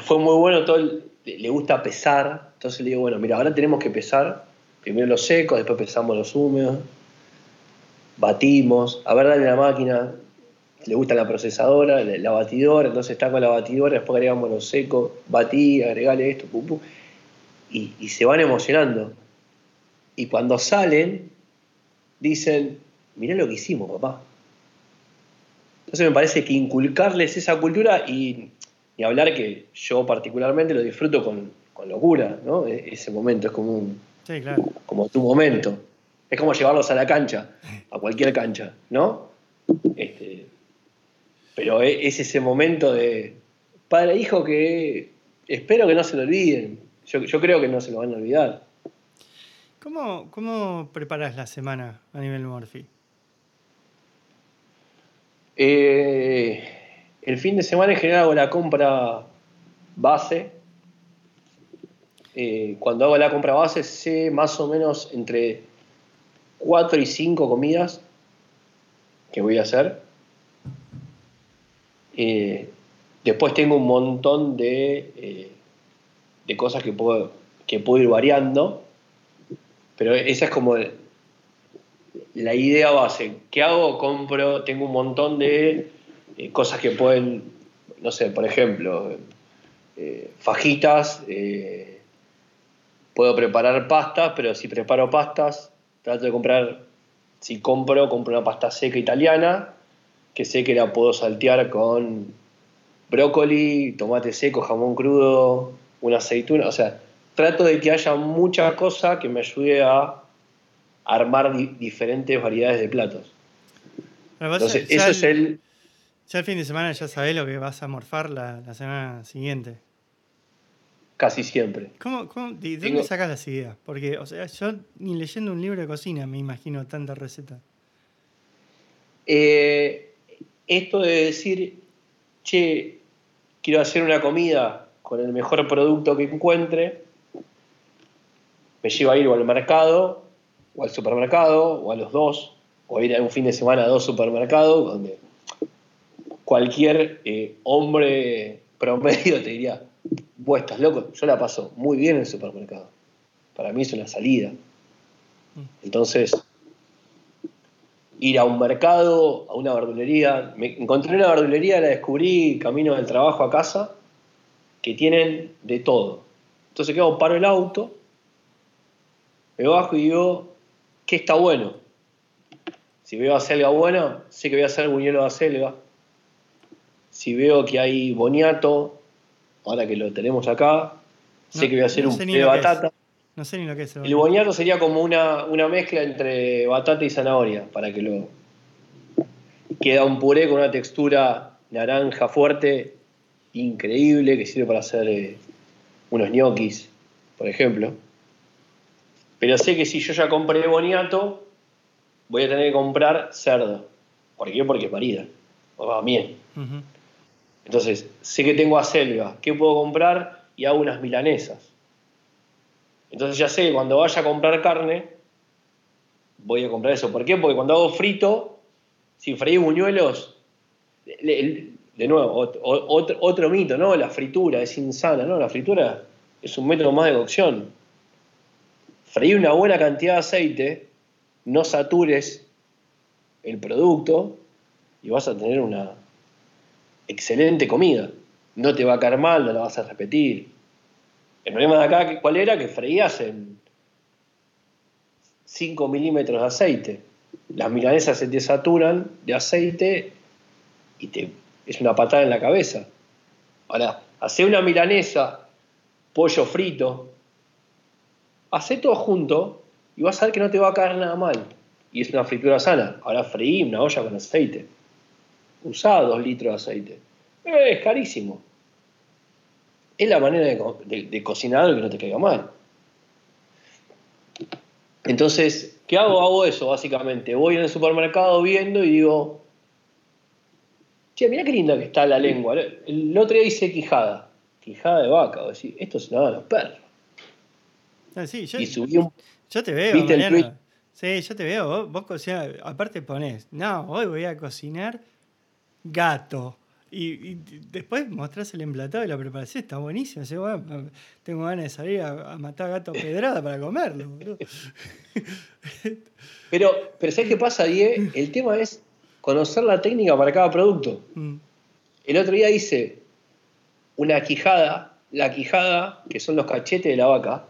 fue muy bueno todo le gusta pesar, entonces le digo, bueno, mira, ahora tenemos que pesar, primero los secos, después pesamos los húmedos, batimos, a ver, dale la máquina, le gusta la procesadora, la, batidora, entonces está con la batidora, después agregamos los secos, batí, agregale esto, pum, pum, y, y se van emocionando. Y cuando salen, dicen, mirá lo que hicimos, papá. Entonces me parece que inculcarles esa cultura y y hablar que yo particularmente lo disfruto con, locura, ¿no? E, ese momento es como un, como tu momento. Es como llevarlos a la cancha, a cualquier cancha, ¿no? Este, pero e, es ese momento de padre e hijo que espero que no se lo olviden. Yo, creo que no se lo van a olvidar. ¿Cómo, cómo preparas la semana a nivel Morphy? Eh, el fin de semana en general hago la compra base. Eh, cuando hago la compra base sé más o menos entre 4 y 5 comidas que voy a hacer. Eh, después tengo un montón de, eh, de cosas que puedo, que puedo ir variando, pero esa es como la idea base. ¿Qué hago? Compro, tengo un montón de eh, cosas que pueden, no sé, por ejemplo, eh, fajitas, puedo preparar pastas, pero si preparo pastas, trato de comprar, si compro, compro una pasta seca italiana, que sé que la puedo saltear con brócoli, tomate seco, jamón crudo, una aceituna, o sea, trato de que haya mucha cosa que me ayude a armar diferentes variedades de platos. Entonces, eso es el... Ya el fin de semana ya sabes lo que vas a morfar la, semana siguiente. Casi siempre. ¿Cómo, de dónde sacas las ideas? Porque, o sea, yo ni leyendo un libro de cocina me imagino tanta receta. Eh, esto de decir, che, quiero hacer una comida con el mejor producto que encuentre, me lleva a ir o al mercado, o al supermercado, o a los dos, o ir a un fin de semana a dos supermercados, donde cualquier eh, hombre promedio te diría, vos loco, yo la paso muy bien en el supermercado. Para mí es una salida. Entonces, ir a un mercado, a una verdulería. Me encontré una verdulería, la descubrí camino del trabajo a casa, que tienen de todo. Entonces, ¿qué hago? Paro el auto, me bajo y digo, ¿qué está bueno? Si veo acelga buena, sé que voy a hacer buñuelo de acelga. Si veo que hay boniato, ahora que lo tenemos acá, sé que voy a hacer un de batata. No sé ni lo que es. El boñato sería como una, una, mezcla entre batata y zanahoria, para que lo... Queda un puré con una textura naranja fuerte, increíble, que sirve para hacer eh, unos ñoquis, por ejemplo. Pero sé que si yo ya compré boniato, voy a tener que comprar cerdo. ¿Por qué? Porque es marida, o va bien. Entonces, sé que tengo acelga, ¿qué puedo comprar? Y hago unas milanesas entonces ya sé, cuando vaya a comprar carne, voy a comprar eso. ¿Por qué? Porque cuando hago frito, si freí buñuelos, de nuevo, otro, otro, mito, ¿no? La fritura es insana, ¿no? La fritura es un método más de cocción. Freí una buena cantidad de aceite, no satures el producto y vas a tener una excelente comida. No te va a caer mal, no la vas a repetir. El problema de acá, ¿cuál era? Que freías en 5 milímetros de aceite. Las milanesas se te saturan de aceite y te, es una patada en la cabeza. Ahora, hace una milanesa, pollo frito, hace todo junto y vas a ver que no te va a caer nada mal. Y es una fritura sana. Ahora freí una olla con aceite. Usá dos litros de aceite. Eh, es carísimo es la manera de, cocinar algo que no te caiga mal. Entonces, ¿qué hago? Hago eso, básicamente. Voy en el supermercado viendo y digo, che, mira qué linda que está la lengua. El otro día hice quijada, quijada de vaca. O decir, esto se lo dan los perros. Ah, sí, yo, y subí un, yo te veo, Mariano. Sí, yo te veo. Vos, vos aparte ponés, no, hoy voy a cocinar gato. Y, después mostrás el emplatado y la preparación está buenísima. tengo ganas de salir a, matar gato pedrada para comerlo. pero, pero ¿sabes qué pasa, Die? El tema es conocer la técnica para cada producto. Mm. El otro día hice una quijada, la quijada, que son los cachetes de la vaca.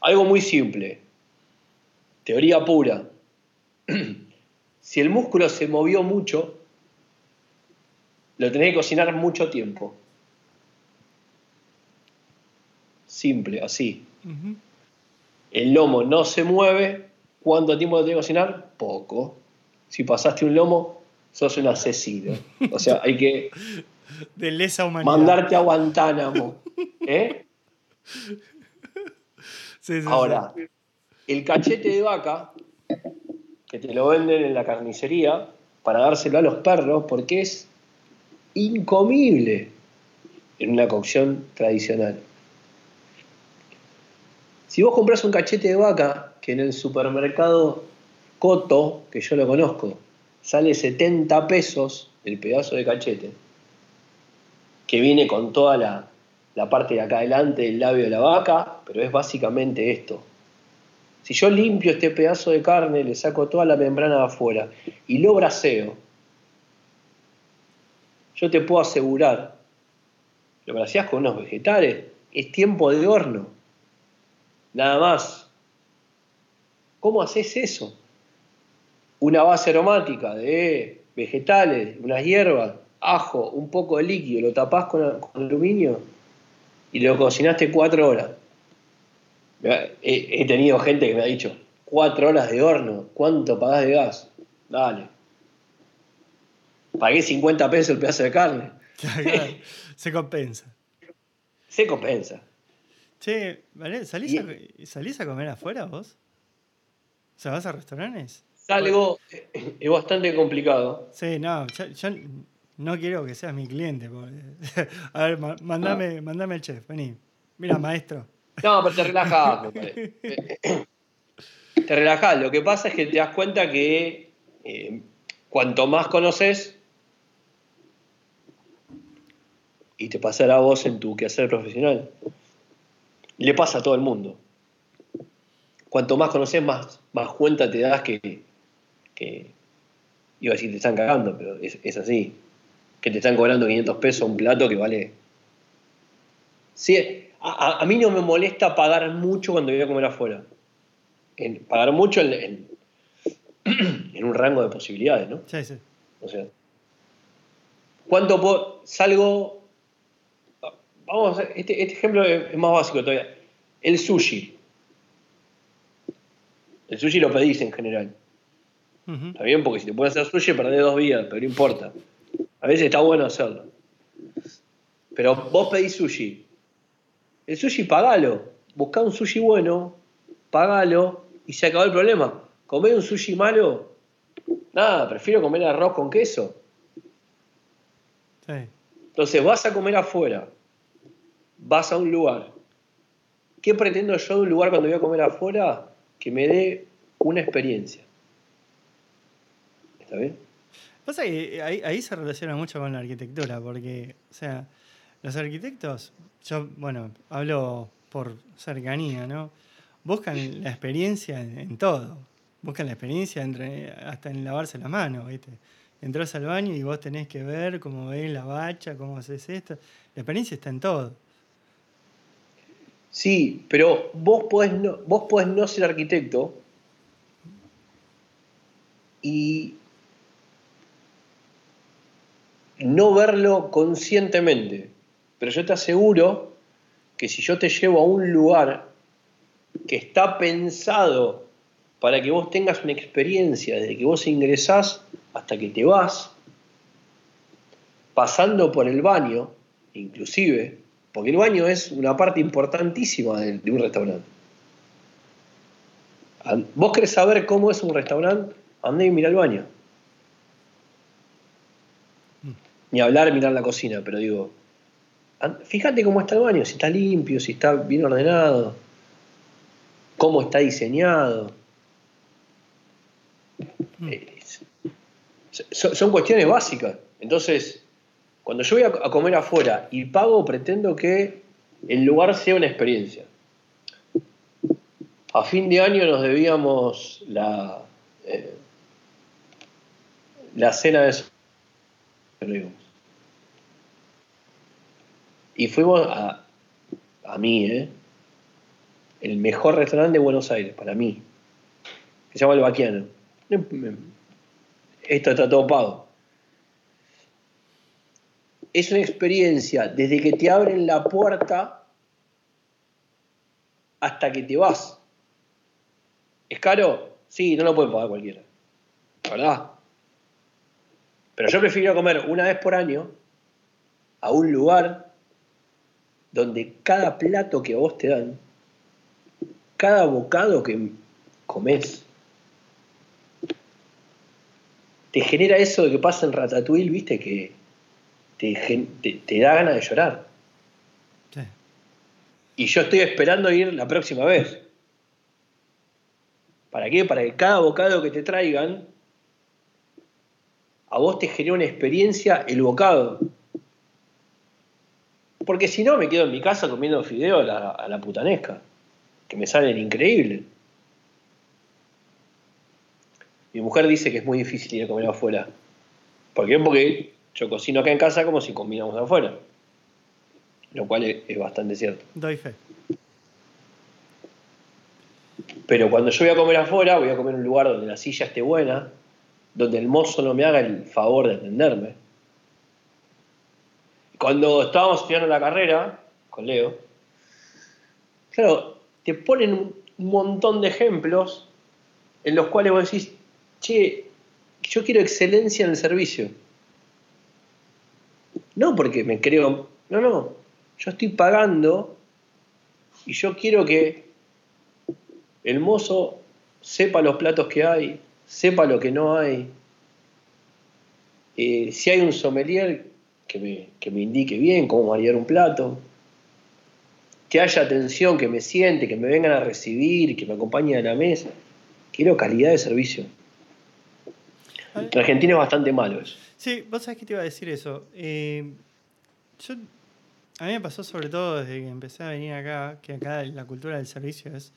Algo muy simple. Teoría pura. si el músculo se movió mucho, lo tenés que cocinar mucho tiempo. Simple, así. El lomo no se mueve. ¿Cuánto tiempo lo tenés que cocinar? Poco. Si pasaste un lomo, sos un asesino. O sea, hay que de lesa humanidad. mandarte a Guantánamo. ¿eh? Ahora, el cachete de vaca, que te lo venden en la carnicería para dárselo a los perros, porque es incomible en una cocción tradicional. Si vos compras un cachete de vaca, que en el supermercado Coto, que yo lo conozco, sale 70 pesos el pedazo de cachete, que viene con toda la, la parte de acá adelante del labio de la vaca, pero es básicamente esto. Si yo limpio este pedazo de carne, le saco toda la membrana de afuera y lo braseo, yo te puedo asegurar, lo hacías con unos vegetales, es tiempo de horno. Nada más. ¿Cómo haces eso? Una base aromática de vegetales, unas hierbas, ajo, un poco de líquido, lo tapás con, aluminio y lo cocinaste cuatro horas. He, he, tenido gente que me ha dicho, cuatro horas de horno, ¿cuánto pagás de gas? Dale. Pagué 50 pesos el pedazo de carne. se compensa. Se compensa. Che, ¿salís, a, ¿salís a comer afuera vos? O sea, ¿vas a restaurantes? Salgo, es bastante complicado. Sí, no, yo, no quiero que seas mi cliente. a ver, mandame, mandame el chef, vení. Mira, maestro. No, pero te relajás, Te relajás. Lo que pasa es que te das cuenta que eh, cuanto más conoces, y te pasará a vos en tu quehacer profesional, le pasa a todo el mundo. Cuanto más conoces, más, más cuenta te das que, que, iba a decir te están cagando, pero es, así, que te están cobrando 500 pesos un plato que vale... Sí, a, mí no me molesta pagar mucho cuando voy a comer afuera. En, pagar mucho en, en, un rango de posibilidades, ¿no? Sí, sí. O sea, ¿cuánto puedo, salgo vamos este, este, ejemplo es más básico todavía. El sushi. El sushi lo pedís en general. Está bien, porque si te puedes hacer sushi perdés dos días, pero no importa. A veces está bueno hacerlo. Pero vos pedís sushi. El sushi pagalo. Buscá un sushi bueno, pagalo y se acabó el problema. Comer un sushi malo, nada, prefiero comer arroz con queso. Entonces vas a comer afuera, vas a un lugar. ¿Qué pretendo yo de un lugar cuando voy a comer afuera? Que me dé una experiencia. ¿Está bien? Pasa que ahí, se relaciona mucho con la arquitectura, porque, o sea, los arquitectos, yo, bueno, hablo por cercanía, ¿no? Buscan la experiencia en, todo. Buscan la experiencia hasta en lavarse las manos, ¿viste? Entras al baño y vos tenés que ver cómo ves la bacha, cómo haces esto. La experiencia está en todo. Sí, pero vos no, vos podés no ser arquitecto y no verlo conscientemente. Pero yo te aseguro que si yo te llevo a un lugar que está pensado para que vos tengas una experiencia desde que vos ingresás hasta que te vas, pasando por el baño, inclusive, porque el baño es una parte importantísima de, un restaurante. ¿Vos querés saber cómo es un restaurante? Andé y mira el baño. Mm. Ni hablar, mirar la cocina, pero digo, fíjate cómo está el baño, si está limpio, si está bien ordenado, cómo está diseñado. Mm. Eh, son cuestiones básicas. Entonces, cuando yo voy a, comer afuera y pago, pretendo que el lugar sea una experiencia. A fin de año nos debíamos la, eh, la cena de y fuimos a, a mí, ¿eh? el mejor restaurante de Buenos Aires, para mí, que se llama El Baquiano. Esto está todo pago es una experiencia desde que te abren la puerta hasta que te vas. ¿Es caro? Sí, no lo puede pagar cualquiera. ¿Verdad? Pero yo prefiero comer una vez por año a un lugar donde cada plato que vos te dan, cada bocado que comes, te genera eso de que pasa en Ratatouille, viste, que te, da ganas de llorar. Y yo estoy esperando ir la próxima vez. ¿Para qué? Para que cada bocado que te traigan, a vos te genere una experiencia el bocado. Porque si no, me quedo en mi casa comiendo fideo a la, a la putanesca, que me salen increíbles. Mi mujer dice que es muy difícil ir a comer afuera. ¿Por qué? Porque yo cocino acá en casa como si combinamos afuera. Lo cual es, es bastante cierto. Doy fe. Pero cuando yo voy a comer afuera, voy a comer en un lugar donde la silla esté buena, donde el mozo no me haga el favor de atenderme. Cuando estábamos estudiando la carrera con Leo, claro, te ponen un montón de ejemplos en los cuales vos decís, che, yo quiero excelencia en el servicio. No porque me creo, no, no, yo estoy pagando y yo quiero que el mozo sepa los platos que hay, sepa lo que no hay. Eh, si hay un sommelier, que me, que me indique bien cómo variar un plato. Que haya atención, que me siente, que me vengan a recibir, que me acompañen a la mesa. Quiero calidad de servicio. En Argentina es bastante malo eso. Sí, vos sabés que te iba a decir eso. Eh, yo, a mí me pasó sobre todo desde que empecé a venir acá, que acá la cultura del servicio es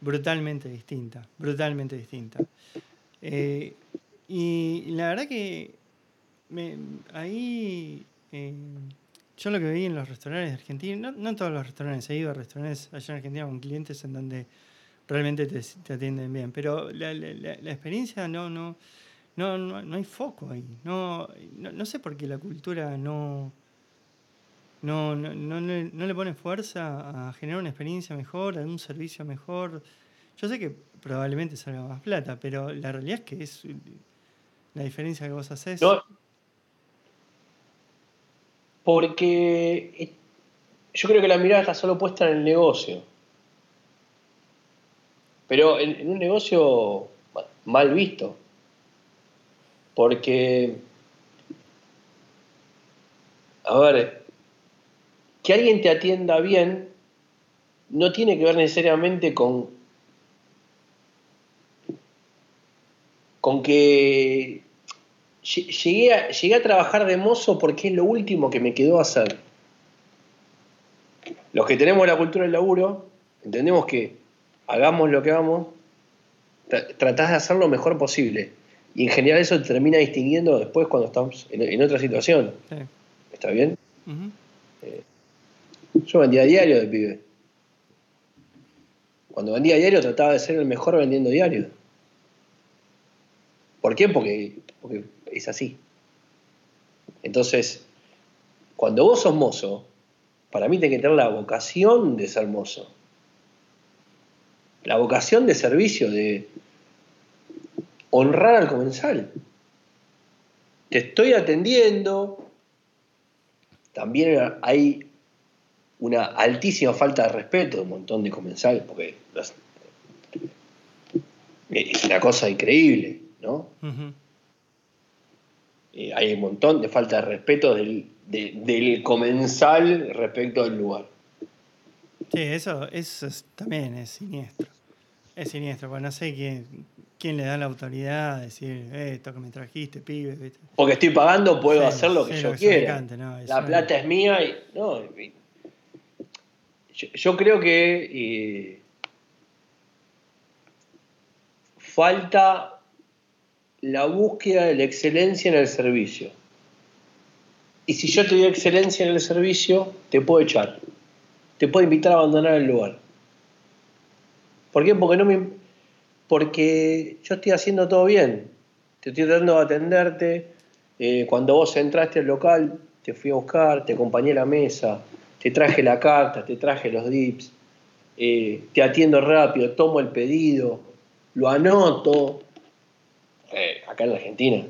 brutalmente distinta, brutalmente distinta. Eh, y la verdad que me, ahí eh, yo lo que vi en los restaurantes de Argentina, no, no en todos los restaurantes, he ido a restaurantes allá en Argentina con clientes en donde realmente te, atienden bien, pero la, experiencia no, no, no, no, no hay foco ahí. No, no, no, sé por qué la cultura no, no, no, no, no le pone fuerza a generar una experiencia mejor, a un servicio mejor. Yo sé que probablemente salga más plata, pero la realidad es que es la diferencia que vos haces. Porque yo creo que la mirada está solo puesta en el negocio. Pero en, en un negocio mal visto. Porque, a ver, que alguien te atienda bien no tiene que ver necesariamente con, con que llegué a, llegué a trabajar de mozo porque es lo último que me quedó hacer. Los que tenemos la cultura del laburo, entendemos que hagamos lo que hagamos, tratás de hacer lo mejor posible. Y en general eso te termina distinguiendo después cuando estamos en, en otra situación. Sí. ¿Está bien? Eh, yo vendía diario de pibe. Cuando vendía diario trataba de ser el mejor vendiendo diario. ¿Por qué? Porque, porque es así. Entonces, cuando vos sos mozo, para mí tenés que tener la vocación de ser mozo. La vocación de servicio, de honrar al comensal. Te estoy atendiendo. También hay una altísima falta de respeto de un montón de comensales, porque es una cosa increíble, ¿no? Eh, hay un montón de falta de respeto del, de- del comensal respecto del lugar. Sí, eso, eso es- también es siniestro. Es siniestro, porque no sé quién, quién le da la autoridad a decir, eh, esto que me trajiste, pibe. ¿viste? Porque estoy pagando, puedo Sí, hacer lo que sí, yo lo que quiera. cante, ¿no? Eso La no- plata es mía y. No, y- yo, yo creo que eh, falta la búsqueda de la excelencia en el servicio. Y si yo te doy excelencia en el servicio, te puedo echar. Te puedo invitar a abandonar el lugar. ¿Por qué? Porque, no me, porque yo estoy haciendo todo bien. Te estoy tratando de atenderte. Eh, cuando vos entraste al local, te fui a buscar, te acompañé a la mesa, te traje la carta, te traje los dips, eh, te atiendo rápido, tomo el pedido, lo anoto. Eh, acá en la Argentina.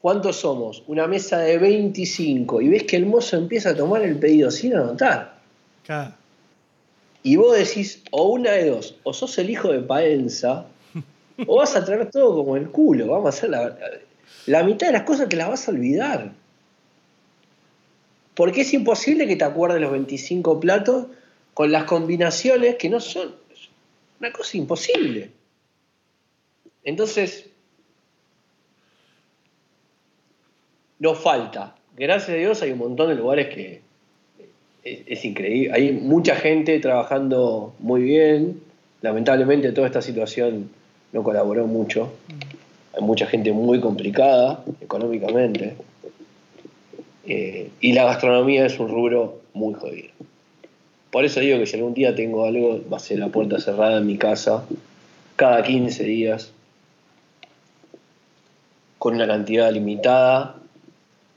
¿Cuántos somos? Una mesa de 25 y ves que el mozo empieza a tomar el pedido sin anotar. Claro. Y vos decís, o una de dos, o sos el hijo de Paenza, o vas a traer todo como el culo. Vamos a hacer la, la mitad de las cosas te las vas a olvidar. Porque es imposible que te acuerdes los 25 platos con las combinaciones que no son. Una cosa imposible. Entonces, nos falta. Gracias a Dios hay un montón de lugares que es, increíble. Hay mucha gente trabajando muy bien. Lamentablemente toda esta situación no colaboró mucho. Hay mucha gente muy complicada económicamente. Eh, y la gastronomía es un rubro muy jodido. Por eso digo que si algún día tengo algo, va a ser la puerta cerrada en mi casa, cada 15 días, con una cantidad limitada,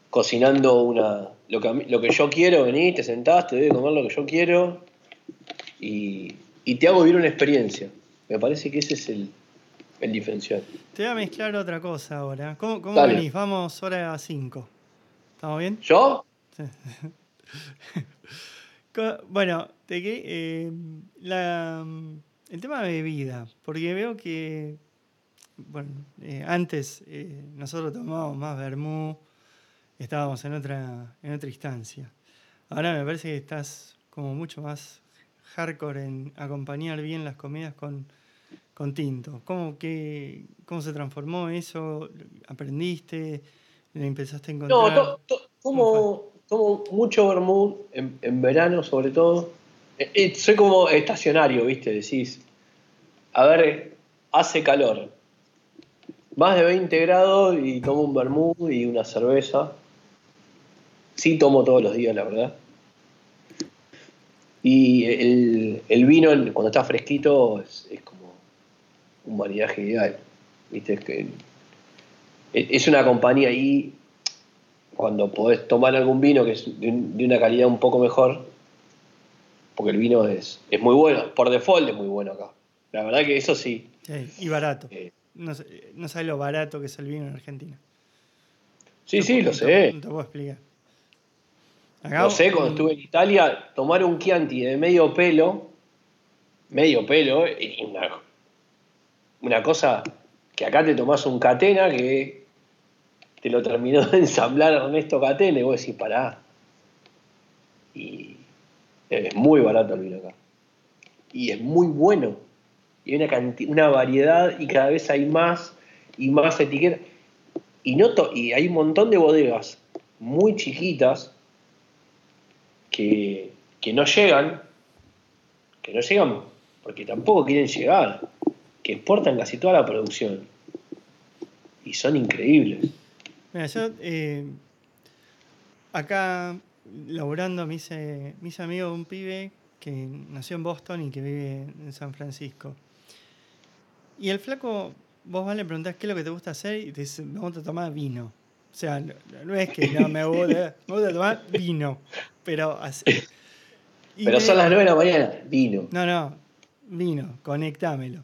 cocinando una, lo, que, lo que yo quiero, venís, te sentás, te doy de comer lo que yo quiero y, te hago vivir una experiencia. Me parece que ese es el, el diferencial. Te voy a mezclar otra cosa ahora. ¿Cómo, cómo venís? Vamos hora a 5. ¿Estamos bien? ¿Yo? bueno, te, eh, la, el tema de bebida, porque veo que bueno, eh, antes eh, nosotros tomábamos más vermú, estábamos en otra, en otra instancia. Ahora me parece que estás como mucho más hardcore en acompañar bien las comidas con, con tinto. ¿Cómo, qué, ¿Cómo se transformó eso? ¿Aprendiste? ¿Le empezaste a encontrar? No, tomo, tomo, mucho vermú en, en, verano sobre todo. Eh, soy como estacionario, ¿viste? Decís, a ver, hace calor más de 20 grados y tomo un vermú y una cerveza. Sí tomo todos los días, la verdad. Y el, vino, cuando está fresquito, es, como un maridaje ideal. ¿Viste? Es, que, es una compañía ahí, cuando podés tomar algún vino que es de, una calidad un poco mejor, porque el vino es, es muy bueno, por default es muy bueno acá. La verdad que eso sí. y barato. Eh, no, no sabes lo barato que es el vino en Argentina. Sí, sí, lo sé. No te puedo explicar. lo sé, cuando estuve en Italia, tomar un Chianti de medio pelo, medio pelo, y una, una cosa que acá te tomás un Catena que te lo terminó de ensamblar Ernesto Catena y vos decís, pará. Y es muy barato el vino acá. Y es muy bueno y hay una, una variedad y cada vez hay más y más etiquetas. Y, noto, y hay un montón de bodegas muy chiquitas que, no llegan, que no llegan porque tampoco quieren llegar, que exportan casi toda la producción. Y son increíbles. Mira, yo eh, acá laburando me hice, me hice amigo de un pibe que nació en Boston y que vive en San Francisco. Y el flaco, vos le preguntás qué es lo que te gusta hacer y te dice, me gusta tomar vino. O sea, no, es que no me gusta, me gusta tomar vino, pero pero son las 9 de la mañana, vino. No, no, vino, conectámelo.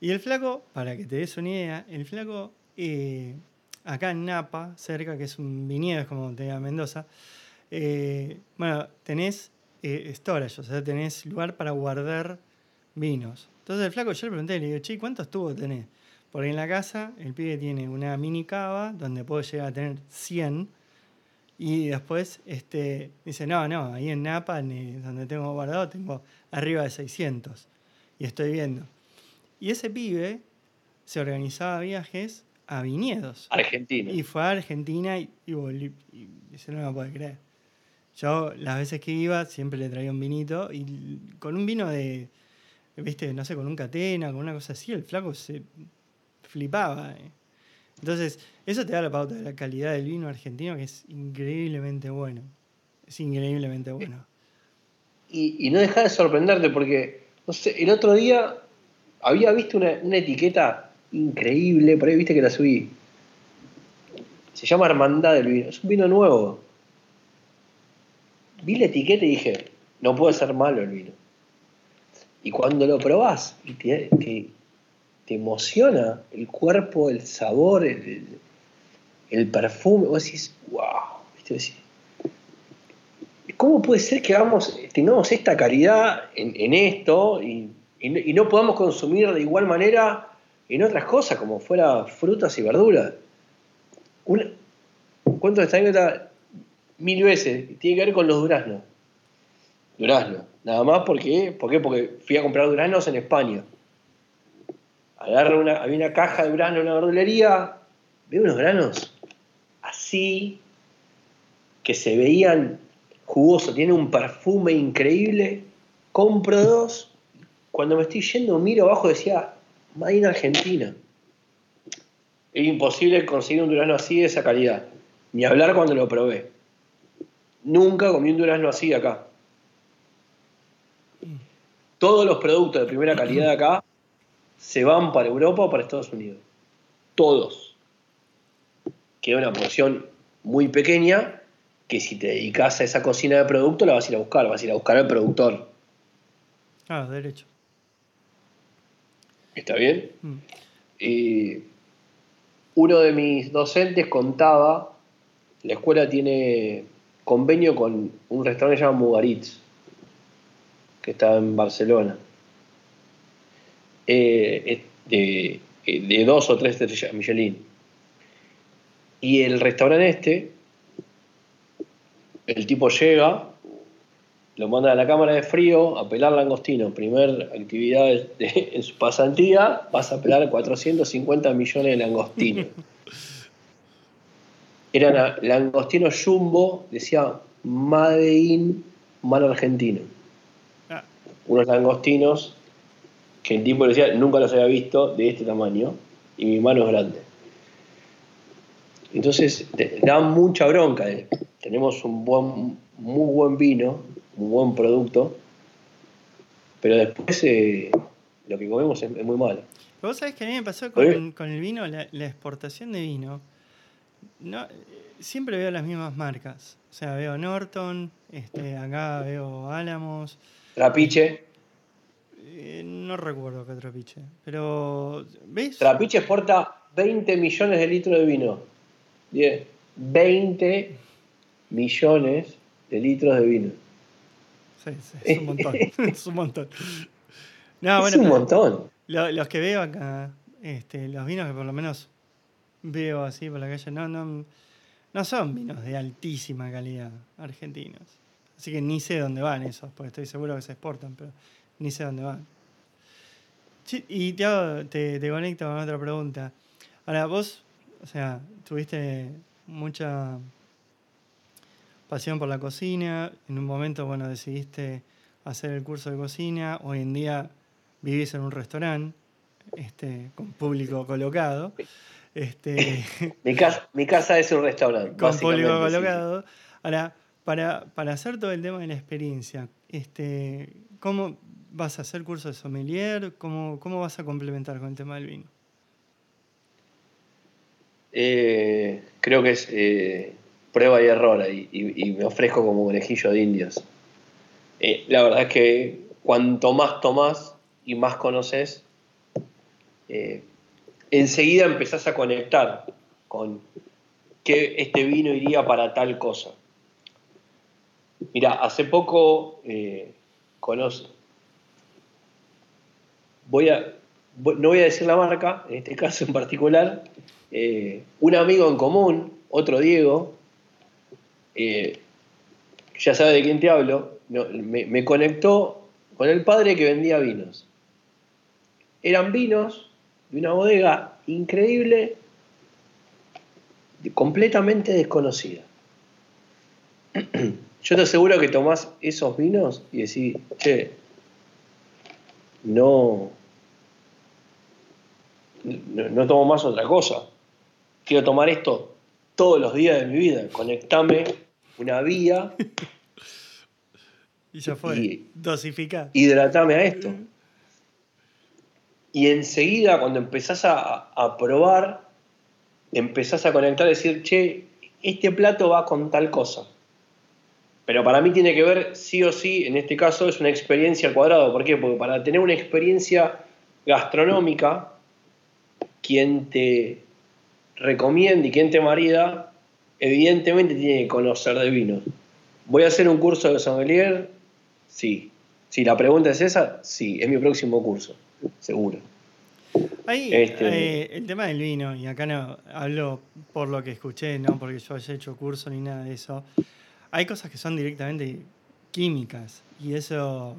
Y el flaco, para que te des una idea, el flaco, eh, acá en Napa, cerca, que es un viñedo, es como te diga Mendoza, eh, bueno, tenés eh, storage, o sea, tenés lugar para guardar vinos. Entonces el flaco yo le pregunté, le digo, che, ¿cuántos tubos tenés? Porque en la casa el pibe tiene una mini cava donde puedo llegar a tener 100 y después este, dice, no, no, ahí en Napa, donde tengo guardado, tengo arriba de 600 y estoy viendo. Y ese pibe se organizaba viajes a viñedos. Argentina. Y fue a Argentina y, y, y dice, no me puede creer. Yo las veces que iba siempre le traía un vinito y con un vino de viste, no sé, con un catena, con una cosa así, el flaco se flipaba. Eh. Entonces, eso te da la pauta de la calidad del vino argentino, que es increíblemente bueno. Es increíblemente bueno. Y, no deja de sorprenderte porque, no sé, el otro día había visto una, etiqueta increíble, por ahí viste que la subí. Se llama Hermandad del Vino, es un vino nuevo. Vi la etiqueta y dije, no puede ser malo el vino. Y cuando lo probás y te, emociona el cuerpo, el sabor, el, perfume, vos decís, wow, ¿cómo puede ser que tengamos esta calidad en, esto y, no podamos consumir de igual manera en otras cosas, como fuera frutas y verduras? cuento esta anécdota mil veces, tiene que ver con los duraznos. Durazno. Nada más porque, ¿por qué? Porque fui a comprar duraznos en España. Agarro una, había una caja de duraznos en una verdulería, veo unos granos así, que se veían jugosos, tienen un perfume increíble. Compro dos. Cuando me estoy yendo, miro abajo decía, Made in Argentina. Es imposible conseguir un durazno así de esa calidad. Ni hablar cuando lo probé. nunca comí un durazno así acá. Todos los productos de primera calidad acá se van para Europa o para Estados Unidos. Todos. Queda una porción muy pequeña que si te dedicas a esa cocina de producto la vas a ir a buscar, vas a ir a buscar al productor. Ah, derecho. ¿Está bien? Mm. uno de mis docentes contaba, la escuela tiene convenio con un restaurante llamado Mugaritz, que está en Barcelona. Eh, de, de, dos o tres estrellas Michelin. Y el restaurante este, el tipo llega, lo manda a la cámara de frío a pelar langostino. Primer actividad en su pasantía, vas a pelar 450 millones de langostinos. Eran langostinos jumbo, decía Made in Mano Argentino. Unos langostinos que el tipo decía, nunca los había visto de este tamaño y mi mano es grande. Entonces, da mucha bronca. Tenemos un buen, muy buen vino, un buen producto, pero después eh, lo que comemos es, muy malo. vos sabés que a mí me pasó con, el vino, la, exportación de vino. No, siempre veo las mismas marcas. O sea, veo Norton, este, acá veo Álamos. Trapiche. Eh, no recuerdo qué Trapiche. Pero, ¿ves? Trapiche exporta 20 millones de litros de vino. 20 millones de litros de vino. Sí, sí, es un montón. es un montón. es un montón. los que veo acá, este, los vinos que por lo menos veo así por la calle, no, no, no son vinos de altísima calidad argentinos. Así que ni sé dónde van esos, porque estoy seguro que se exportan, pero ni sé dónde van. y te, te, te conecto con otra pregunta. Ahora, vos, o sea, tuviste mucha pasión por la cocina, en un momento, bueno, decidiste hacer el curso de cocina, hoy en día vivís en un restaurante este, con público colocado. Este, mi, casa, mi casa es un restaurante. Con público colocado. Ahora, para, para, hacer todo el tema de la experiencia, este, ¿cómo vas a hacer curso de sommelier? ¿Cómo, ¿Cómo vas a complementar con el tema del vino? Eh, creo que es eh, prueba y error y, me ofrezco como conejillo de indios. Eh, la verdad es que cuanto más tomás y más conoces, enseguida empezás a conectar con que este vino iría para tal cosa. Mira, hace poco conoce. Voy a, no voy a decir la marca, en este caso en particular, eh, un amigo en común, otro Diego, eh, ya sabe de quién te hablo, me, conectó con el padre que vendía vinos. Eran vinos de una bodega increíble, completamente desconocida. Yo te aseguro que tomás esos vinos y decís, che, no, no tomo más otra cosa quiero tomar esto todos los días de mi vida, conectame una vía. y ya fue, dosificar. Hidratame a esto. Y enseguida, cuando empezás a, probar, empezás a conectar y decir, che, este plato va con tal cosa. Pero para mí tiene que ver, sí o sí, en este caso es una experiencia al cuadrado. ¿Por qué? Porque para tener una experiencia gastronómica, quien te recomiende y quien te marida, evidentemente tiene que conocer de vinos. ¿Voy a hacer un curso de sommelier? Sí. Si la pregunta es esa, sí, es mi próximo curso, seguro. Ahí, este, eh, el tema del vino, y acá no hablo por lo que escuché, no porque yo haya hecho curso ni nada de eso. Hay cosas que son directamente químicas y eso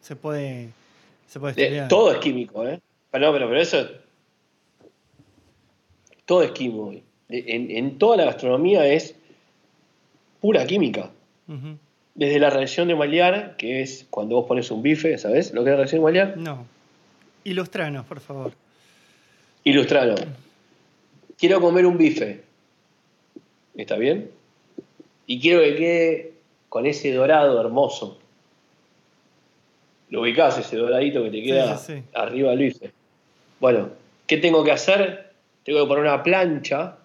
se puede, se puede estudiar. todo es químico, ¿eh? Pero, pero, pero eso todo es químico En, toda la gastronomía es pura química. Desde la reacción de Maillard, que es cuando vos pones un bife, ¿sabes lo que es la reacción de Maillard? No. Ilustranos, por favor. Ilustranos. Quiero comer un bife. ¿Está bien? Y quiero que quede con ese dorado hermoso. Lo ubicás, ese doradito que te queda Sí, sí, sí. arriba del bife. Bueno, ¿qué tengo que hacer? Tengo que poner una plancha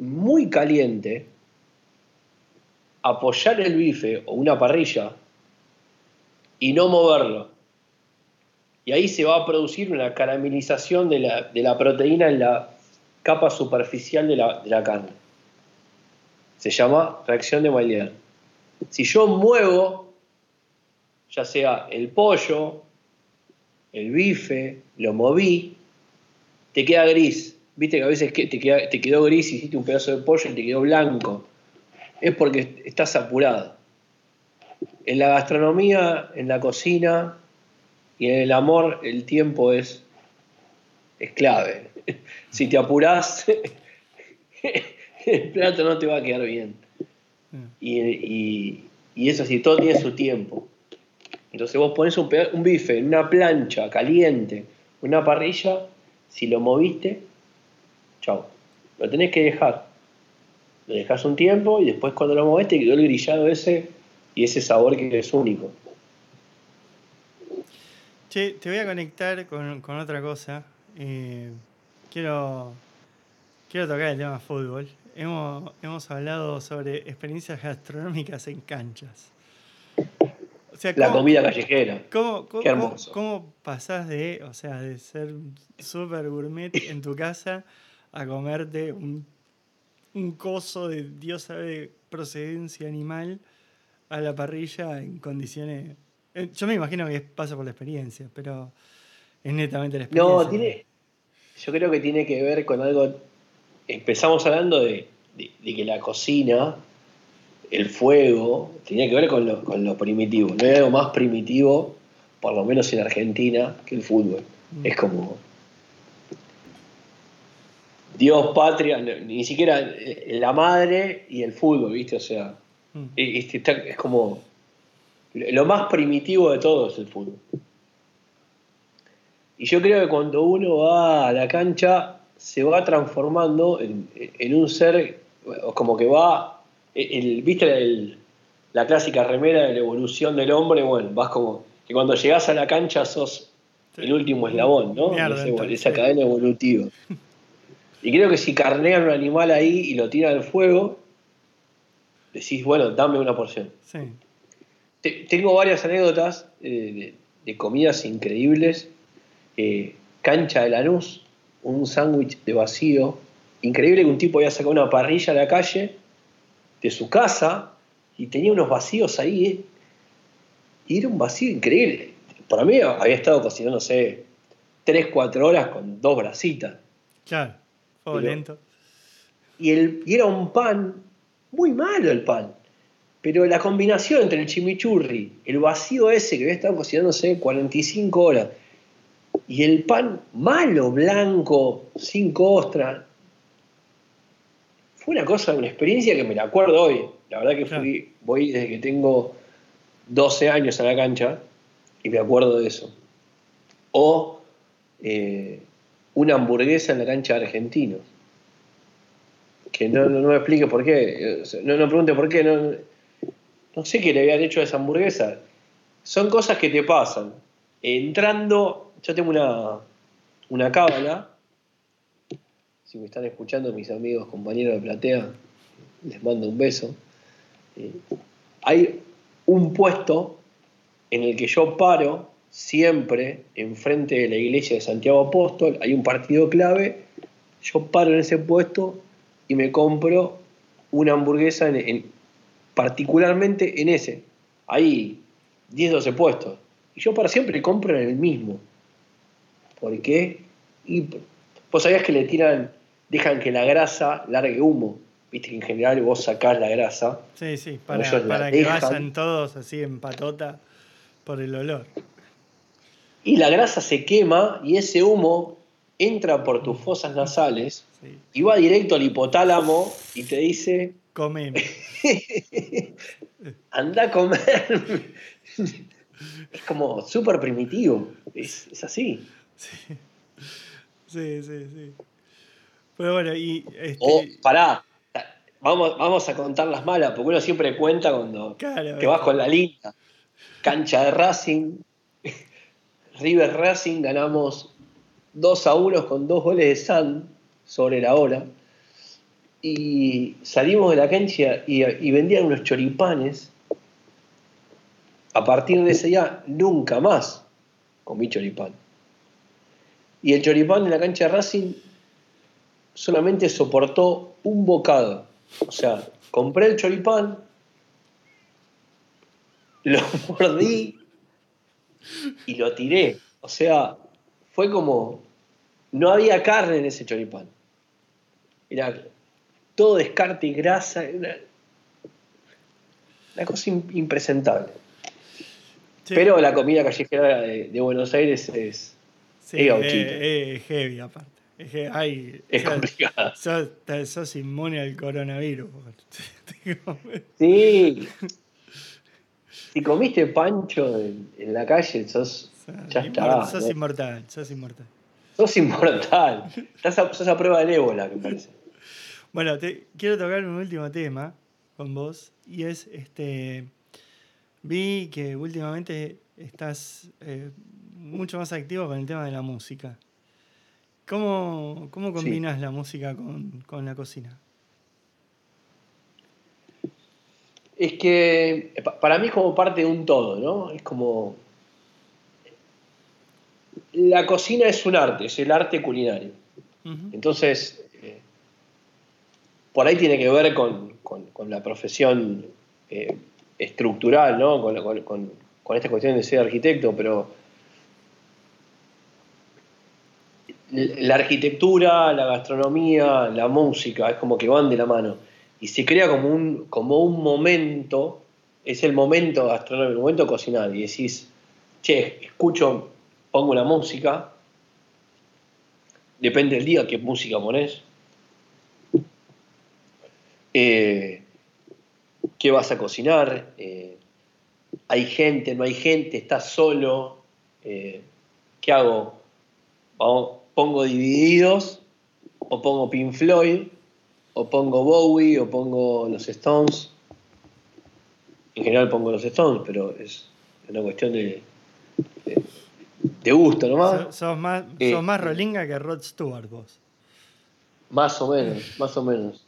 muy caliente, apoyar el bife o una parrilla y no moverlo. Y ahí se va a producir una caramelización de la, de la proteína en la capa superficial de la, de la carne. Se llama reacción de Maillard. Si yo muevo, ya sea el pollo, el bife, lo moví, te queda gris. Viste que a veces te, quedó gris hiciste un pedazo de pollo y te quedó blanco. Es porque estás apurado. En la gastronomía, en la cocina y en el amor, el tiempo es, es clave. Si te apurás, el plato no te va a quedar bien. Y, y- y eso sí, todo tiene su tiempo. Entonces vos pones un, un bife en una plancha caliente, una parrilla, si lo moviste, chau. Lo tenés que dejar. Lo dejás un tiempo y después cuando lo movés te quedó el grillado ese y ese sabor que es único. Che, te voy a conectar con, con otra cosa. Eh, quiero, quiero tocar el tema fútbol. Hemos, hemos hablado sobre experiencias gastronómicas en canchas. O sea, La ¿cómo- comida callejera. ¿Cómo, cómo, Qué hermoso. cómo pasás de, o sea, de ser súper gourmet en tu casa a comerte un, un coso de Dios sabe procedencia animal a la parrilla en condiciones... eh, Yo me imagino que pasa por la experiencia, pero es netamente la experiencia. No, tiene. Yo creo que tiene que ver con algo. Empezamos hablando de, de- de que la cocina, el fuego, tenía que ver con lo, con lo primitivo. No hay algo más primitivo, por lo menos en Argentina, que el fútbol. Mm. Es como. Dios, patria, ni siquiera eh, la madre y el fútbol, ¿viste? O sea, Mm. eh, este, está- es como. Lo más primitivo de todo es el fútbol. Y yo creo que cuando uno va a la cancha se va transformando en, en un ser, como que va, el, ¿viste el- la clásica remera de la evolución del hombre? Bueno, vas como que cuando llegás a la cancha sos Sí. el último eslabón, ¿no? Mierda, Ese- entonces, esa sí. cadena evolutiva. Y creo que si carnean un animal ahí y lo tiran al fuego, decís, bueno, dame una porción. Sí. Te- Tengo varias anécdotas eh, de, de comidas increíbles. Eh, cancha de Lanús, un sándwich de vacío. Increíble que un tipo había sacado una parrilla a la calle de su casa y tenía unos vacíos ahí. eh. Y era un vacío increíble. Para mí había estado cocinando, no sé, 3, 4 horas con dos brasitas. Claro, fuego lento. Y, el, y era un pan, muy malo el pan. Pero la combinación entre el chimichurri, el vacío ese que había estado cocinándose 45 horas, y el pan malo, blanco, sin costra, fue una cosa, una experiencia que me la acuerdo hoy. La verdad que fui, voy desde que tengo 12 años a la cancha y me acuerdo de eso. O eh, una hamburguesa en la cancha de argentinos que no, no, no me explique por qué, no, no pregunte por qué, no, no sé qué le habían hecho a esa hamburguesa. Son cosas que te pasan. Entrando, yo tengo una, una cábala, si me están escuchando mis amigos, compañeros de platea, les mando un beso. Eh, hay un puesto en el que yo paro siempre enfrente de la iglesia de Santiago Apóstol, hay un partido clave, yo paro en ese puesto y me compro una hamburguesa en, en- particularmente en ese. Hay 10, 12 puestos. Y yo para siempre compro en el mismo. ¿Por qué? Y vos sabías que le tiran, dejan que la grasa largue humo. Viste que en general vos sacás la grasa. Sí, sí, para, que dejan. vayan todos así en patota por el olor. Y la grasa se quema y ese humo entra por tus fosas nasales Sí. y va directo al hipotálamo y te dice, Comeme. anda a comer. es como súper primitivo. Es, es así. Sí. sí, sí, sí. Pero bueno, y este, O, pará, vamos, vamos a contar las malas, porque uno siempre cuenta cuando te vas con la línea. Cancha de Racing, River Racing, ganamos 2 a 1 con dos goles de San sobre la hora. Y salimos de la cancha y, y vendían unos choripanes. A partir de ese día, nunca más comí choripán. Y el choripán en la cancha de Racing solamente soportó un bocado. O sea, compré el choripán, lo mordí y lo tiré. O sea, fue como. No había carne en ese choripán. Era todo descarte y grasa. Una, cosa impresentable. Pero la comida callejera de, Buenos Aires es. Sí, es, heavy aparte. Es, que hay, es complicado. Sos, sos, inmune al coronavirus. sí. si comiste pancho en, la calle, sos. ya está. Sos inmortal, sos inmortal. Sos inmortal. sos a prueba del ébola, me parece. Bueno, te, quiero tocar un último tema con vos y es este. Vi que últimamente estás eh, mucho más activo con el tema de la música. ¿Cómo, cómo combinas la música con, la cocina? Es que para mí es como parte de un todo, ¿no? Es como... La cocina es un arte, es el arte culinario. Entonces, eh, por ahí tiene que ver con, la profesión eh, estructural, ¿no? Con, con, esta cuestión de ser arquitecto, pero la arquitectura, la gastronomía, la música, es como que van de la mano. Y se crea como un, como un momento, es el momento gastronómico, el momento cocinar. Y decís, che, escucho, pongo la música, depende del día qué música pones. Eh, ¿Qué vas a cocinar? Eh, ¿Hay gente? ¿No hay gente? ¿Estás solo? Eh, ¿Qué hago? Vamos, pongo Divididos, o pongo Pink Floyd, o pongo Bowie, o pongo los Stones. En general pongo los Stones, pero es una cuestión de, de, gusto nomás. Sos, más, eh, sos más rolinga que Rod Stewart vos. Más o menos, más o menos.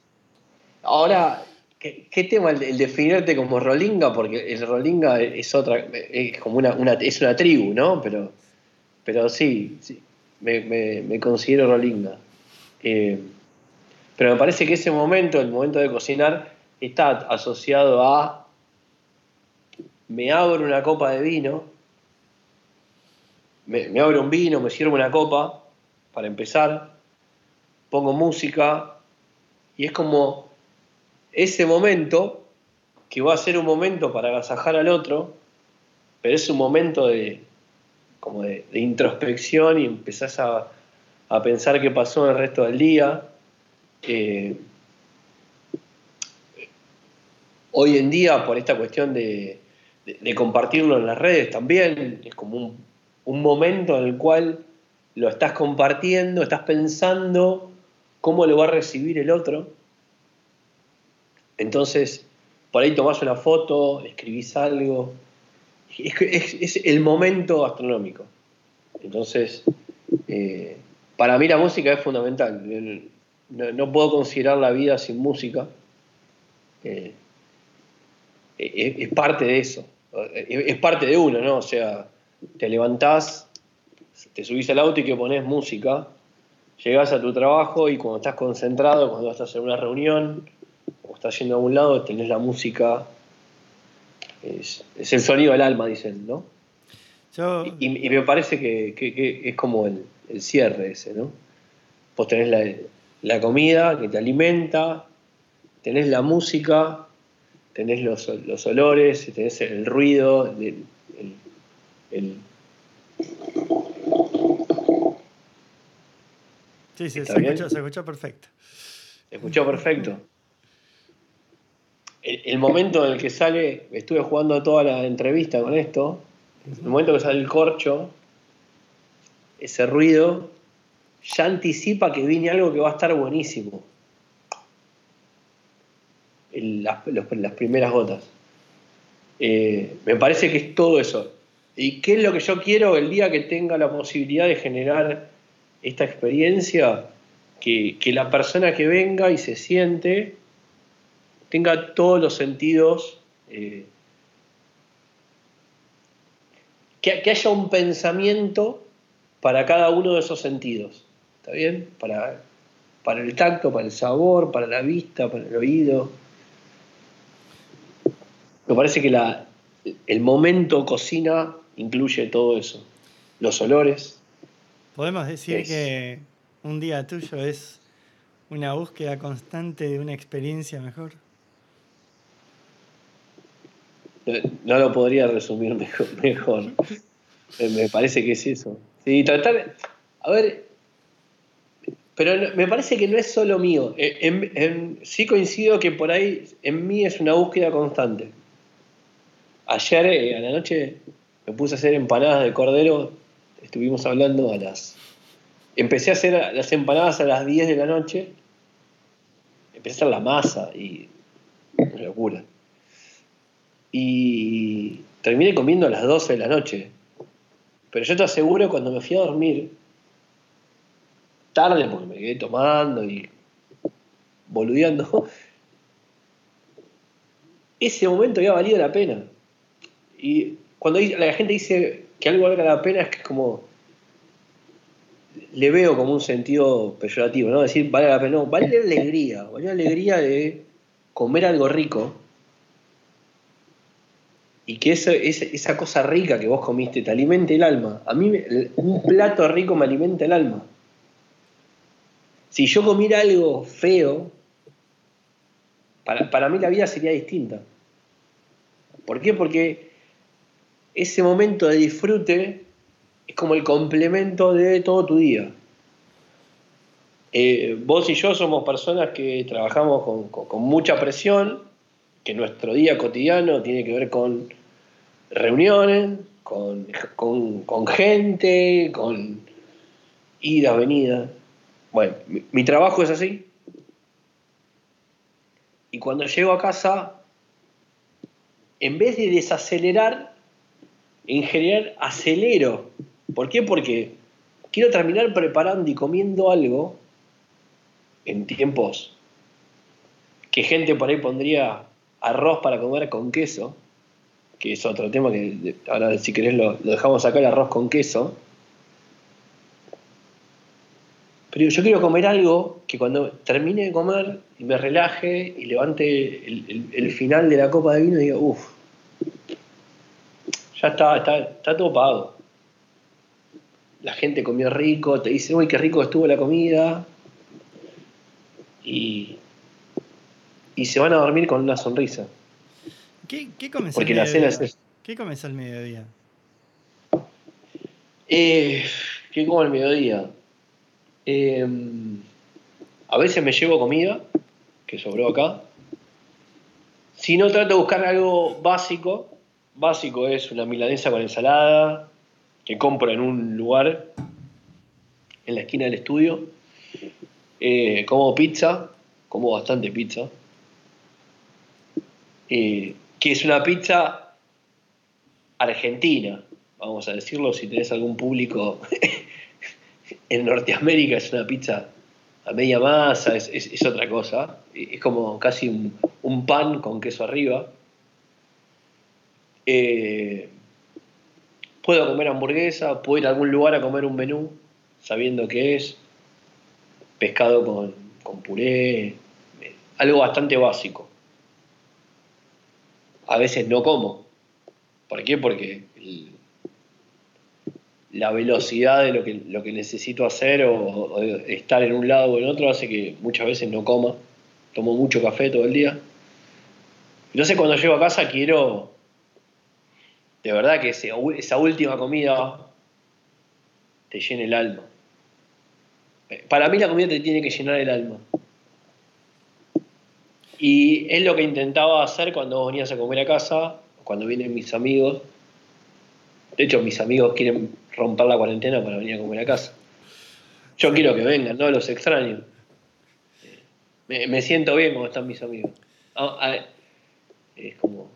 Ahora, ¿qué, tema el, definirte como rolinga? Porque el rolinga es otra, es como una, es una tribu, ¿no? Pero, pero sí, me, considero rolinga. Eh, pero me parece que ese momento, el momento de cocinar, está asociado a me abro una copa de vino, me abro un vino, me sirvo una copa para empezar, pongo música y es como ese momento que va a ser un momento para agasajar al otro, pero es un momento de, como de, introspección y empezás a, pensar qué pasó el resto del día. Eh, hoy en día, por esta cuestión de, compartirlo en las redes también, es como un, un, momento en el cual lo estás compartiendo, estás pensando cómo lo va a recibir el otro. Entonces, por ahí tomás una foto, escribís algo, es, el momento astronómico. Entonces, eh, para mí la música es fundamental. No, puedo considerar la vida sin música. Eh, es, parte de eso. Es, parte de uno, ¿no? O sea, te levantás, te subís al auto y que pones música, llegás a tu trabajo y cuando estás concentrado, cuando estás en una reunión o estás yendo a un lado, tenés la música es, el sonido del alma, dicen, ¿no? Y, me parece que, es como el, cierre ese, ¿no? Vos tenés la, comida que te alimenta, tenés la música, tenés los, olores, tenés el ruido, el, Sí, sí, se escuchó, se escuchó perfecto. Se escuchó perfecto el, momento en el que sale, estuve jugando toda la entrevista con esto, el momento que sale el corcho, ese ruido, ya anticipa que viene algo que va a estar buenísimo. las, primeras gotas. Eh, me parece que es todo eso. ¿Y qué es lo que yo quiero el día que tenga la posibilidad de generar esta experiencia? Que, la persona que venga y se siente tenga todos los sentidos, eh, que, que, haya un pensamiento para cada uno de esos sentidos. ¿Está bien? Para, para el tacto, para el sabor, para la vista, para el oído. Me parece que la, el momento cocina incluye todo eso. Los olores. Podemos decir que un día tuyo es una búsqueda constante de una experiencia mejor. No, lo podría resumir mejor. Me parece que es eso. Sí, tratar. A ver, pero me parece que no es solo mío. Eh, sí coincido que por ahí en mí es una búsqueda constante. Ayer eh, a la noche me puse a hacer empanadas de cordero. Estuvimos hablando a las. Empecé a hacer las empanadas a las 10 de la noche. Empecé a hacer la masa y. Locura. Y terminé comiendo a las 12 de la noche. Pero yo te aseguro, cuando me fui a dormir, tarde porque me quedé tomando y boludeando, ese momento había valido la pena. Y cuando la gente dice que algo valga la pena, es que es como. Le veo como un sentido peyorativo, ¿no? Decir vale la pena, no, vale la alegría, vale la alegría de comer algo rico y que esa, cosa rica que vos comiste te alimente el alma. A mí un plato rico me alimenta el alma. Si yo comiera algo feo, para, mí la vida sería distinta. ¿Por qué? Porque ese momento de disfrute es como el complemento de todo tu día. Eh, vos y yo somos personas que trabajamos con, mucha presión, que nuestro día cotidiano tiene que ver con reuniones, con, con gente, con ida, venida. Bueno, mi, trabajo es así. Y cuando llego a casa, en vez de desacelerar, en general acelero. ¿Por qué? Porque quiero terminar preparando y comiendo algo en tiempos que gente por ahí pondría arroz para comer con queso, que es otro tema que ahora si querés lo, dejamos acá, el arroz con queso Pero yo quiero comer algo que cuando termine de comer y me relaje y levante el, final de la copa de vino diga, uff, ya está, está, todo pago. La gente comió rico, te dice, uy, qué rico estuvo la comida. Y, y se van a dormir con una sonrisa. ¿Qué, qué comes Porque la cena es ¿Qué comes al mediodía? Eh, ¿Qué como al mediodía? Em, a veces me llevo comida, que sobró acá. Si no, trato de buscar algo básico. Básico es una milanesa con ensalada, que compro en un lugar en la esquina del estudio. Eh, como pizza, como bastante pizza. Eh, que es una pizza argentina, vamos a decirlo, si tenés algún público en Norteamérica es una pizza a media masa, es, otra cosa. Es como casi un, pan con queso arriba. Eh, puedo comer hamburguesa, puedo ir a algún lugar a comer un menú, sabiendo que es pescado con, con puré, algo bastante básico. A veces no como. ¿Por qué? Porque la velocidad de lo que, necesito hacer o, estar en un lado o en otro hace que muchas veces no coma. Tomo mucho café todo el día. Entonces cuando llego a casa quiero de verdad que esa última comida te llene el alma. Para mí la comida te tiene que llenar el alma. Y es lo que intentaba hacer cuando venías a comer a casa, cuando vienen mis amigos. De hecho, mis amigos quieren romper la cuarentena para venir a comer a casa. Yo quiero que vengan, no los extraño. Me, siento bien cuando están mis amigos. Ah, ah, es como.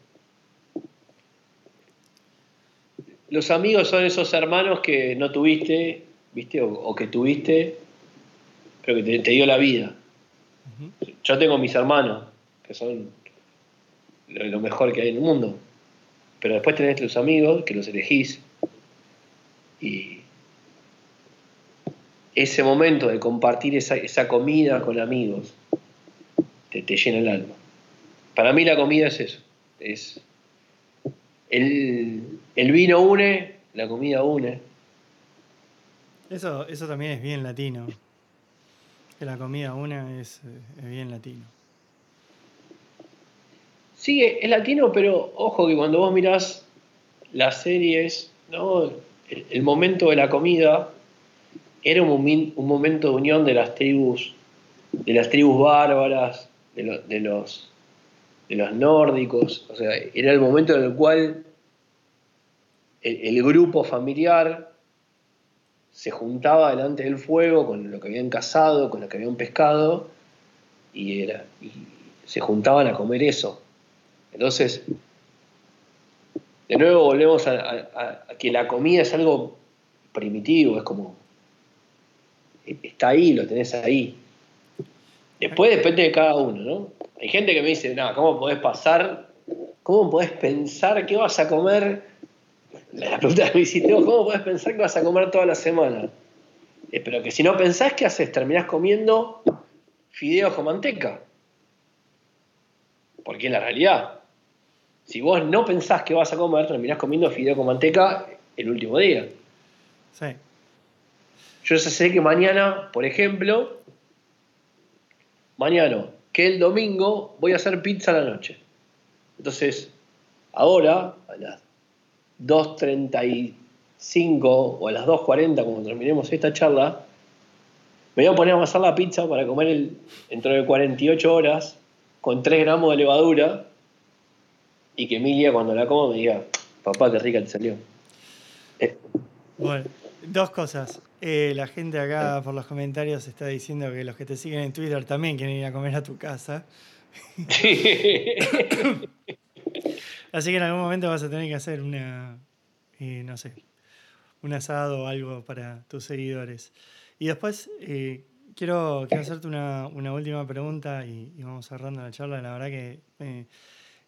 Los amigos son esos hermanos que no tuviste, ¿viste? O, que tuviste, pero que te, dio la vida. Yo tengo mis hermanos, que son lo, mejor que hay en el mundo. Pero después tenés tus amigos, que los elegís. Y ese momento de compartir esa, comida con amigos te, te llena el alma. Para mí la comida es eso. Es el, vino une, la comida une. Eso, eso también es bien latino. Que la comida une es, bien latino. Sí, es latino, pero ojo que cuando vos mirás las series, ¿no? el, momento de la comida era un, momento de unión de las tribus, de las tribus bárbaras, de los de los nórdicos, o sea, era el momento en el cual el, grupo familiar se juntaba delante del fuego con lo que habían cazado, con lo que habían pescado, y se juntaban a comer eso. Entonces, de nuevo volvemos a, que la comida es algo primitivo, es como, está ahí, lo tenés ahí. Después depende de cada uno, ¿no? Hay gente que me dice, no, ¿cómo podés pasar? ¿Cómo podés pensar qué vas a comer? La pregunta que me hiciste, ¿cómo podés pensar que vas a comer toda la semana? Eh, pero que si no pensás, ¿qué haces? Terminás comiendo fideos con manteca. Porque es la realidad. Si vos no pensás que vas a comer, terminás comiendo fideos con manteca el último día. Sí. Yo sé que mañana, por ejemplo, mañana que el domingo voy a hacer pizza a la noche. Entonces, ahora, a las 2.35 o a las 2.40, cuando terminemos esta charla, me voy a poner a amasar la pizza para comer el, dentro de 48 horas con 3 gramos de levadura y que Emilia cuando la coma me diga, papá, qué rica te salió. Eh. Bueno, dos cosas. Eh, la gente acá por los comentarios está diciendo que los que te siguen en Twitter también quieren ir a comer a tu casa. Así que en algún momento vas a tener que hacer una, eh, no sé, un asado o algo para tus seguidores. Y después eh, quiero, hacerte una, última pregunta y, vamos cerrando la charla. La verdad que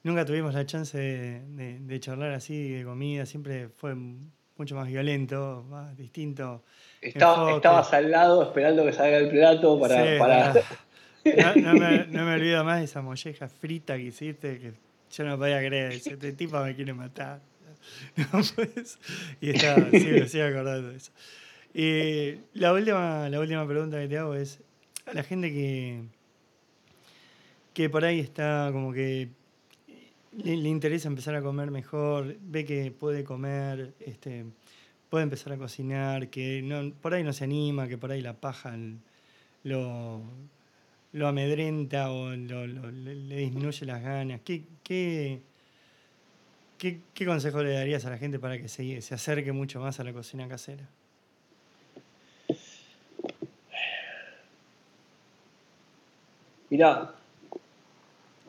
nunca tuvimos la chance de, de, charlar así de comida, siempre fue mucho más violento, más distinto estabas al lado esperando que salga el plato para... No, me, olvido más de esa molleja frita que hiciste, que yo no podía creer. Este tipo me quiere matar. Pues, y estaba, sí, me sigo acordando de eso. Y la última, la última pregunta que te hago es a la gente que, que por ahí está como que le, interesa empezar a comer mejor, ve que puede comer, este, puede empezar a cocinar, que por ahí no se anima, que por ahí la paja lo, lo amedrenta o le disminuye las ganas. ¿Qué, qué, qué, consejo le darías a la gente para que se, se acerque mucho más a la cocina casera? Mirá,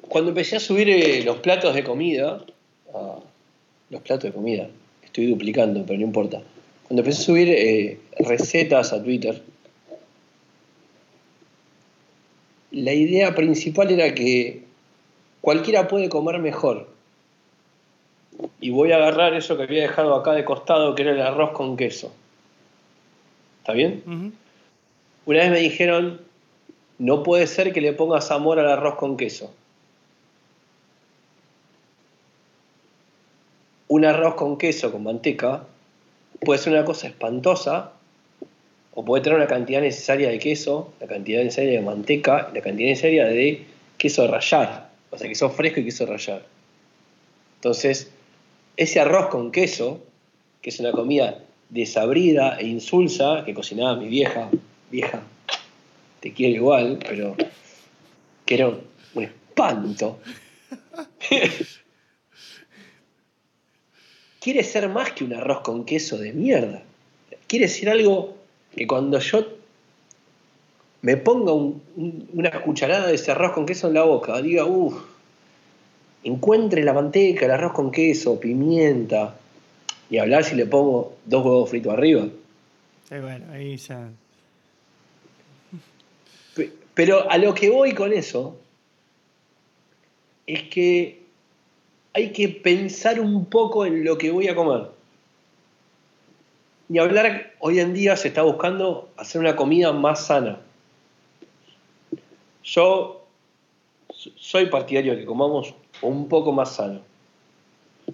cuando empecé a subir eh, los platos de comida, ah, los platos de comida, estoy duplicando, pero no importa. Cuando empecé a subir eh, recetas a Twitter, la idea principal era que cualquiera puede comer mejor. Y voy a agarrar eso que había dejado acá de costado, que era el arroz con queso. ¿Está bien? Una vez me dijeron, no puede ser que le pongas amor al arroz con queso. Un arroz con queso con manteca puede ser una cosa espantosa o puede tener una cantidad necesaria de queso, la cantidad necesaria de manteca, la cantidad necesaria de queso rallar, o sea, queso fresco y queso rallar. Entonces, ese arroz con queso, que es una comida desabrida e insulsa que cocinaba mi vieja, vieja, te quiero igual, pero que era un espanto. quiere ser más que un arroz con queso de mierda. Quiere ser algo que cuando yo me ponga una cucharada de ese arroz con queso en la boca, diga, uff, encuentre la manteca, el arroz con queso, pimienta, y hablar si le pongo dos huevos fritos arriba. Sí, bueno, ahí ya. Pero a lo que voy con eso es que hay que pensar un poco en lo que voy a comer. Y hablar, hoy en día se está buscando hacer una comida más sana. Yo soy partidario de que comamos un poco más sano.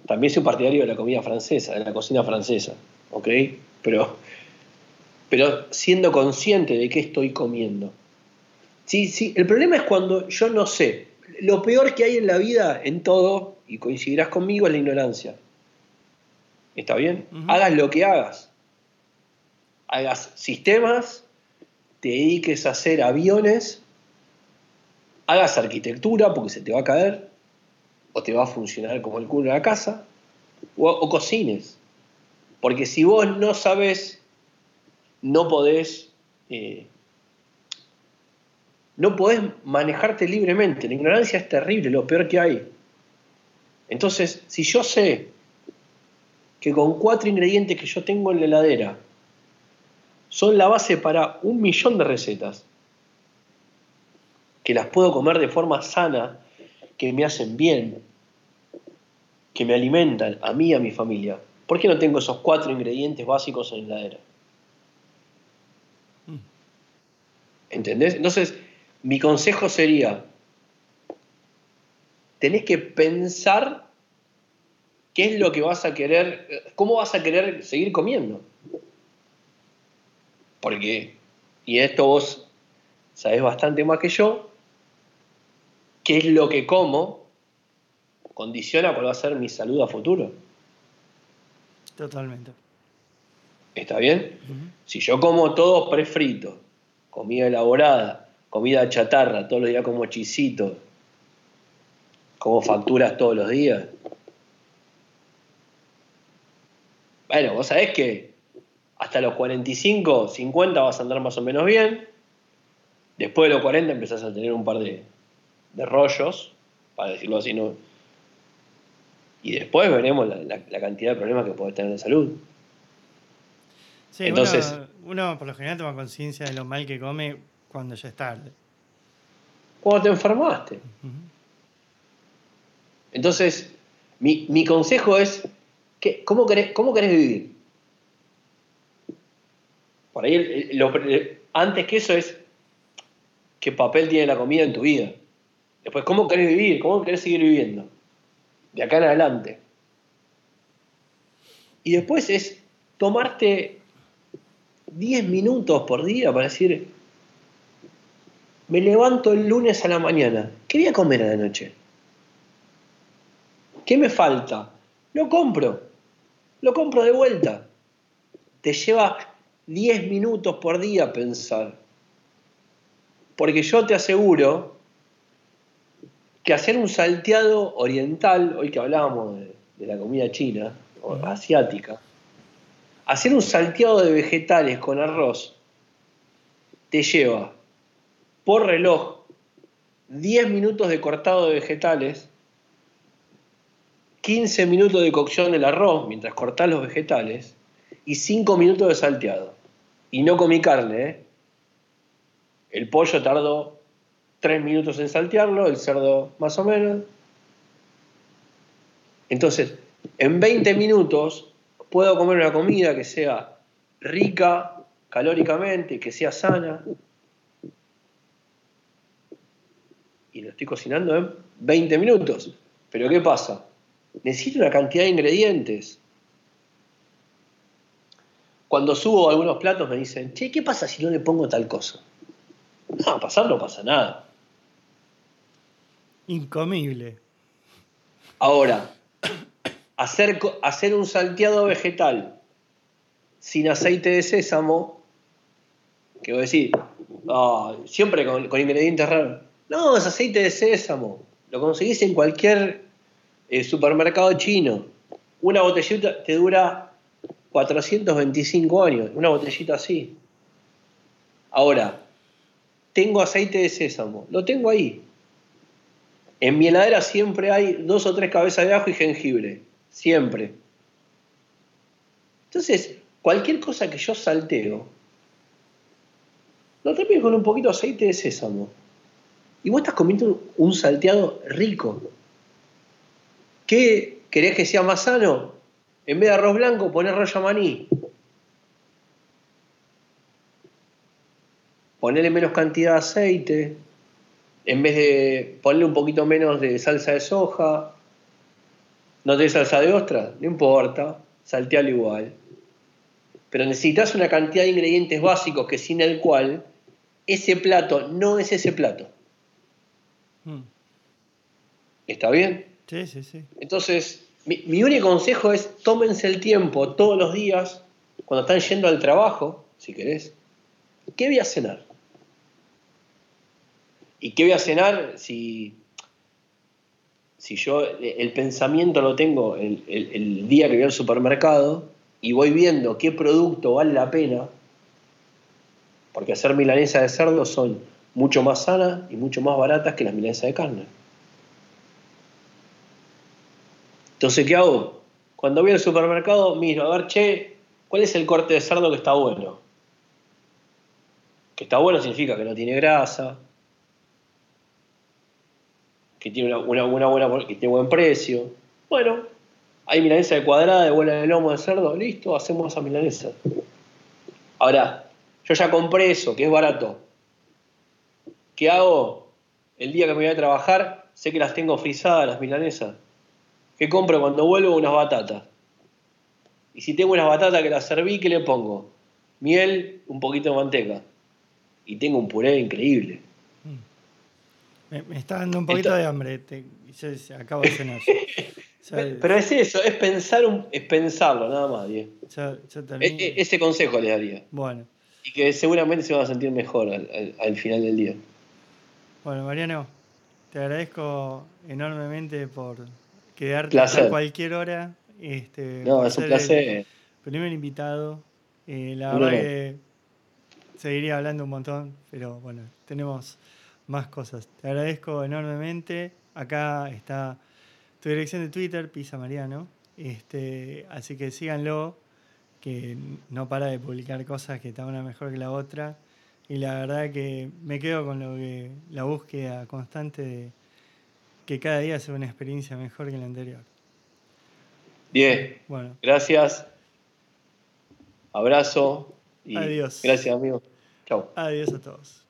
También soy partidario de la comida francesa, de la cocina francesa, ¿ok? Pero, pero siendo consciente de qué estoy comiendo. Sí, sí, el problema es cuando yo no sé. Lo peor que hay en la vida, en todo, y coincidirás conmigo, es la ignorancia. ¿Está bien? Hagas lo que hagas. Hagas sistemas, te dediques a hacer aviones, hagas arquitectura porque se te va a caer, o te va a funcionar como el culo de la casa, o, cocines. Porque si vos no sabes, no podés, eh, no podés manejarte libremente. La ignorancia es terrible, lo peor que hay. Entonces, si yo sé que con cuatro ingredientes que yo tengo en la heladera son la base para un millón de recetas, que las puedo comer de forma sana, que me hacen bien, que me alimentan a mí y a mi familia. ¿Por qué no tengo esos cuatro ingredientes básicos en la heladera? Mm. ¿Entendés? Entonces, mi consejo sería, tenés que pensar qué es lo que vas a querer, cómo vas a querer seguir comiendo. Porque, y esto vos sabés bastante más que yo, qué es lo que como condiciona cuál va a ser mi salud a futuro. Totalmente. ¿Está bien? Si yo como todo prefrito, comida elaborada, comida chatarra, todos los días como chisito, como facturas todos los días. Bueno, vos sabés que hasta los 45, 50 vas a andar más o menos bien. Después de los 40 empezás a tener un par de, de rollos, para decirlo así, ¿no? y después veremos la, cantidad de problemas que puede tener de salud. Sí, Entonces, uno, por lo general toma conciencia de lo mal que come cuando ya es tarde. Cuando te enfermaste. Entonces, mi, consejo es, que, ¿cómo, querés, ¿cómo vivir? Por ahí, antes que eso es, ¿qué papel tiene la comida en tu vida? Después, ¿cómo querés vivir? ¿Cómo querés seguir viviendo? De acá en adelante. Y después es tomarte 10 minutos por día para decir, me levanto el lunes a la mañana, ¿qué voy a comer a la noche? ¿Qué me falta? Lo compro, lo compro de vuelta. Te lleva 10 minutos por día pensar. Porque yo te aseguro que hacer un salteado oriental, hoy que hablábamos de, la comida china o asiática, hacer un salteado de vegetales con arroz te lleva por reloj 10 minutos de cortado de vegetales, 15 minutos de cocción del arroz mientras cortás los vegetales y 5 minutos de salteado. Y no comí carne, ¿eh? El pollo tardó tres minutos en saltearlo, el cerdo más o menos. Entonces, en 20 minutos puedo comer una comida que sea rica calóricamente, que sea sana. Y lo estoy cocinando en 20 minutos. Pero ¿qué pasa? Necesito una cantidad de ingredientes. Cuando subo algunos platos me dicen, che, ¿qué pasa si no le pongo tal cosa? No, pasar no pasa nada. Incomible. Ahora, hacer, hacer un salteado vegetal sin aceite de sésamo, que voy a decir, siempre con, ingredientes raros. No, es aceite de sésamo. Lo conseguís en cualquier supermercado chino. Una botellita te dura 425 años, una botellita así. Ahora, tengo aceite de sésamo, lo tengo ahí En mi heladera siempre hay dos o tres cabezas de ajo y jengibre. Siempre. Entonces, cualquier cosa que yo salteo, lo tapio con un poquito de aceite de sésamo. Y vos estás comiendo un salteado rico. ¿Qué querés que sea más sano? En vez de arroz blanco, poner rollo maní. Ponerle menos cantidad de aceite. En vez de ponerle un poquito menos de salsa de soja. ¿No tenés salsa de ostra? No importa. Saltealo igual. Pero necesitas una cantidad de ingredientes básicos que sin el cual ese plato no es ese plato. Hmm. ¿Está bien? Entonces, mi, único consejo es tómense el tiempo todos los días, cuando están yendo al trabajo, si querés, ¿qué voy a cenar? ¿Y qué voy a cenar si, si yo el pensamiento lo tengo el, el día que voy al supermercado y voy viendo qué producto vale la pena? Porque hacer milanesa de cerdo son mucho más sanas y mucho más baratas que las milanesas de carne. Entonces, ¿qué hago? Cuando voy al supermercado, miro, a ver, che, ¿cuál es el corte de cerdo que está bueno? Que está bueno significa que no tiene grasa, que tiene una, buena, que tiene buen precio. Bueno, hay milanesa de cuadrada, de bola de lomo de cerdo, listo, hacemos esa milanesa. Ahora, yo ya compré eso, que es barato. ¿Qué hago? El día que me voy a trabajar, sé que las tengo frisadas las milanesas. ¿Qué compro cuando vuelvo? Unas batatas. Y si tengo unas batatas que las serví, ¿qué le pongo? Miel, un poquito de manteca. Y tengo un puré increíble. Mm. Me, está dando un poquito de hambre. acabo de cenar. Pero es eso, es pensar es pensarlo, nada más. E, e, ese consejo le daría. Bueno. Y que seguramente se van a sentir mejor al final del día. Bueno, Mariano, te agradezco enormemente por quedarte a cualquier hora. Este, no, es un placer. primer invitado. Eh, la verdad que seguiría hablando un montón, pero bueno, tenemos más cosas. Te agradezco enormemente. Acá está tu dirección de Twitter, Pisa Mariano. Este, así que síganlo, que no para de publicar cosas que está una mejor que la otra. Y la verdad que me quedo con lo que la búsqueda constante de que cada día sea una experiencia mejor que la anterior. Bien. Bueno. Gracias. Abrazo. Adiós. Gracias, amigo. Chao. Adiós a todos.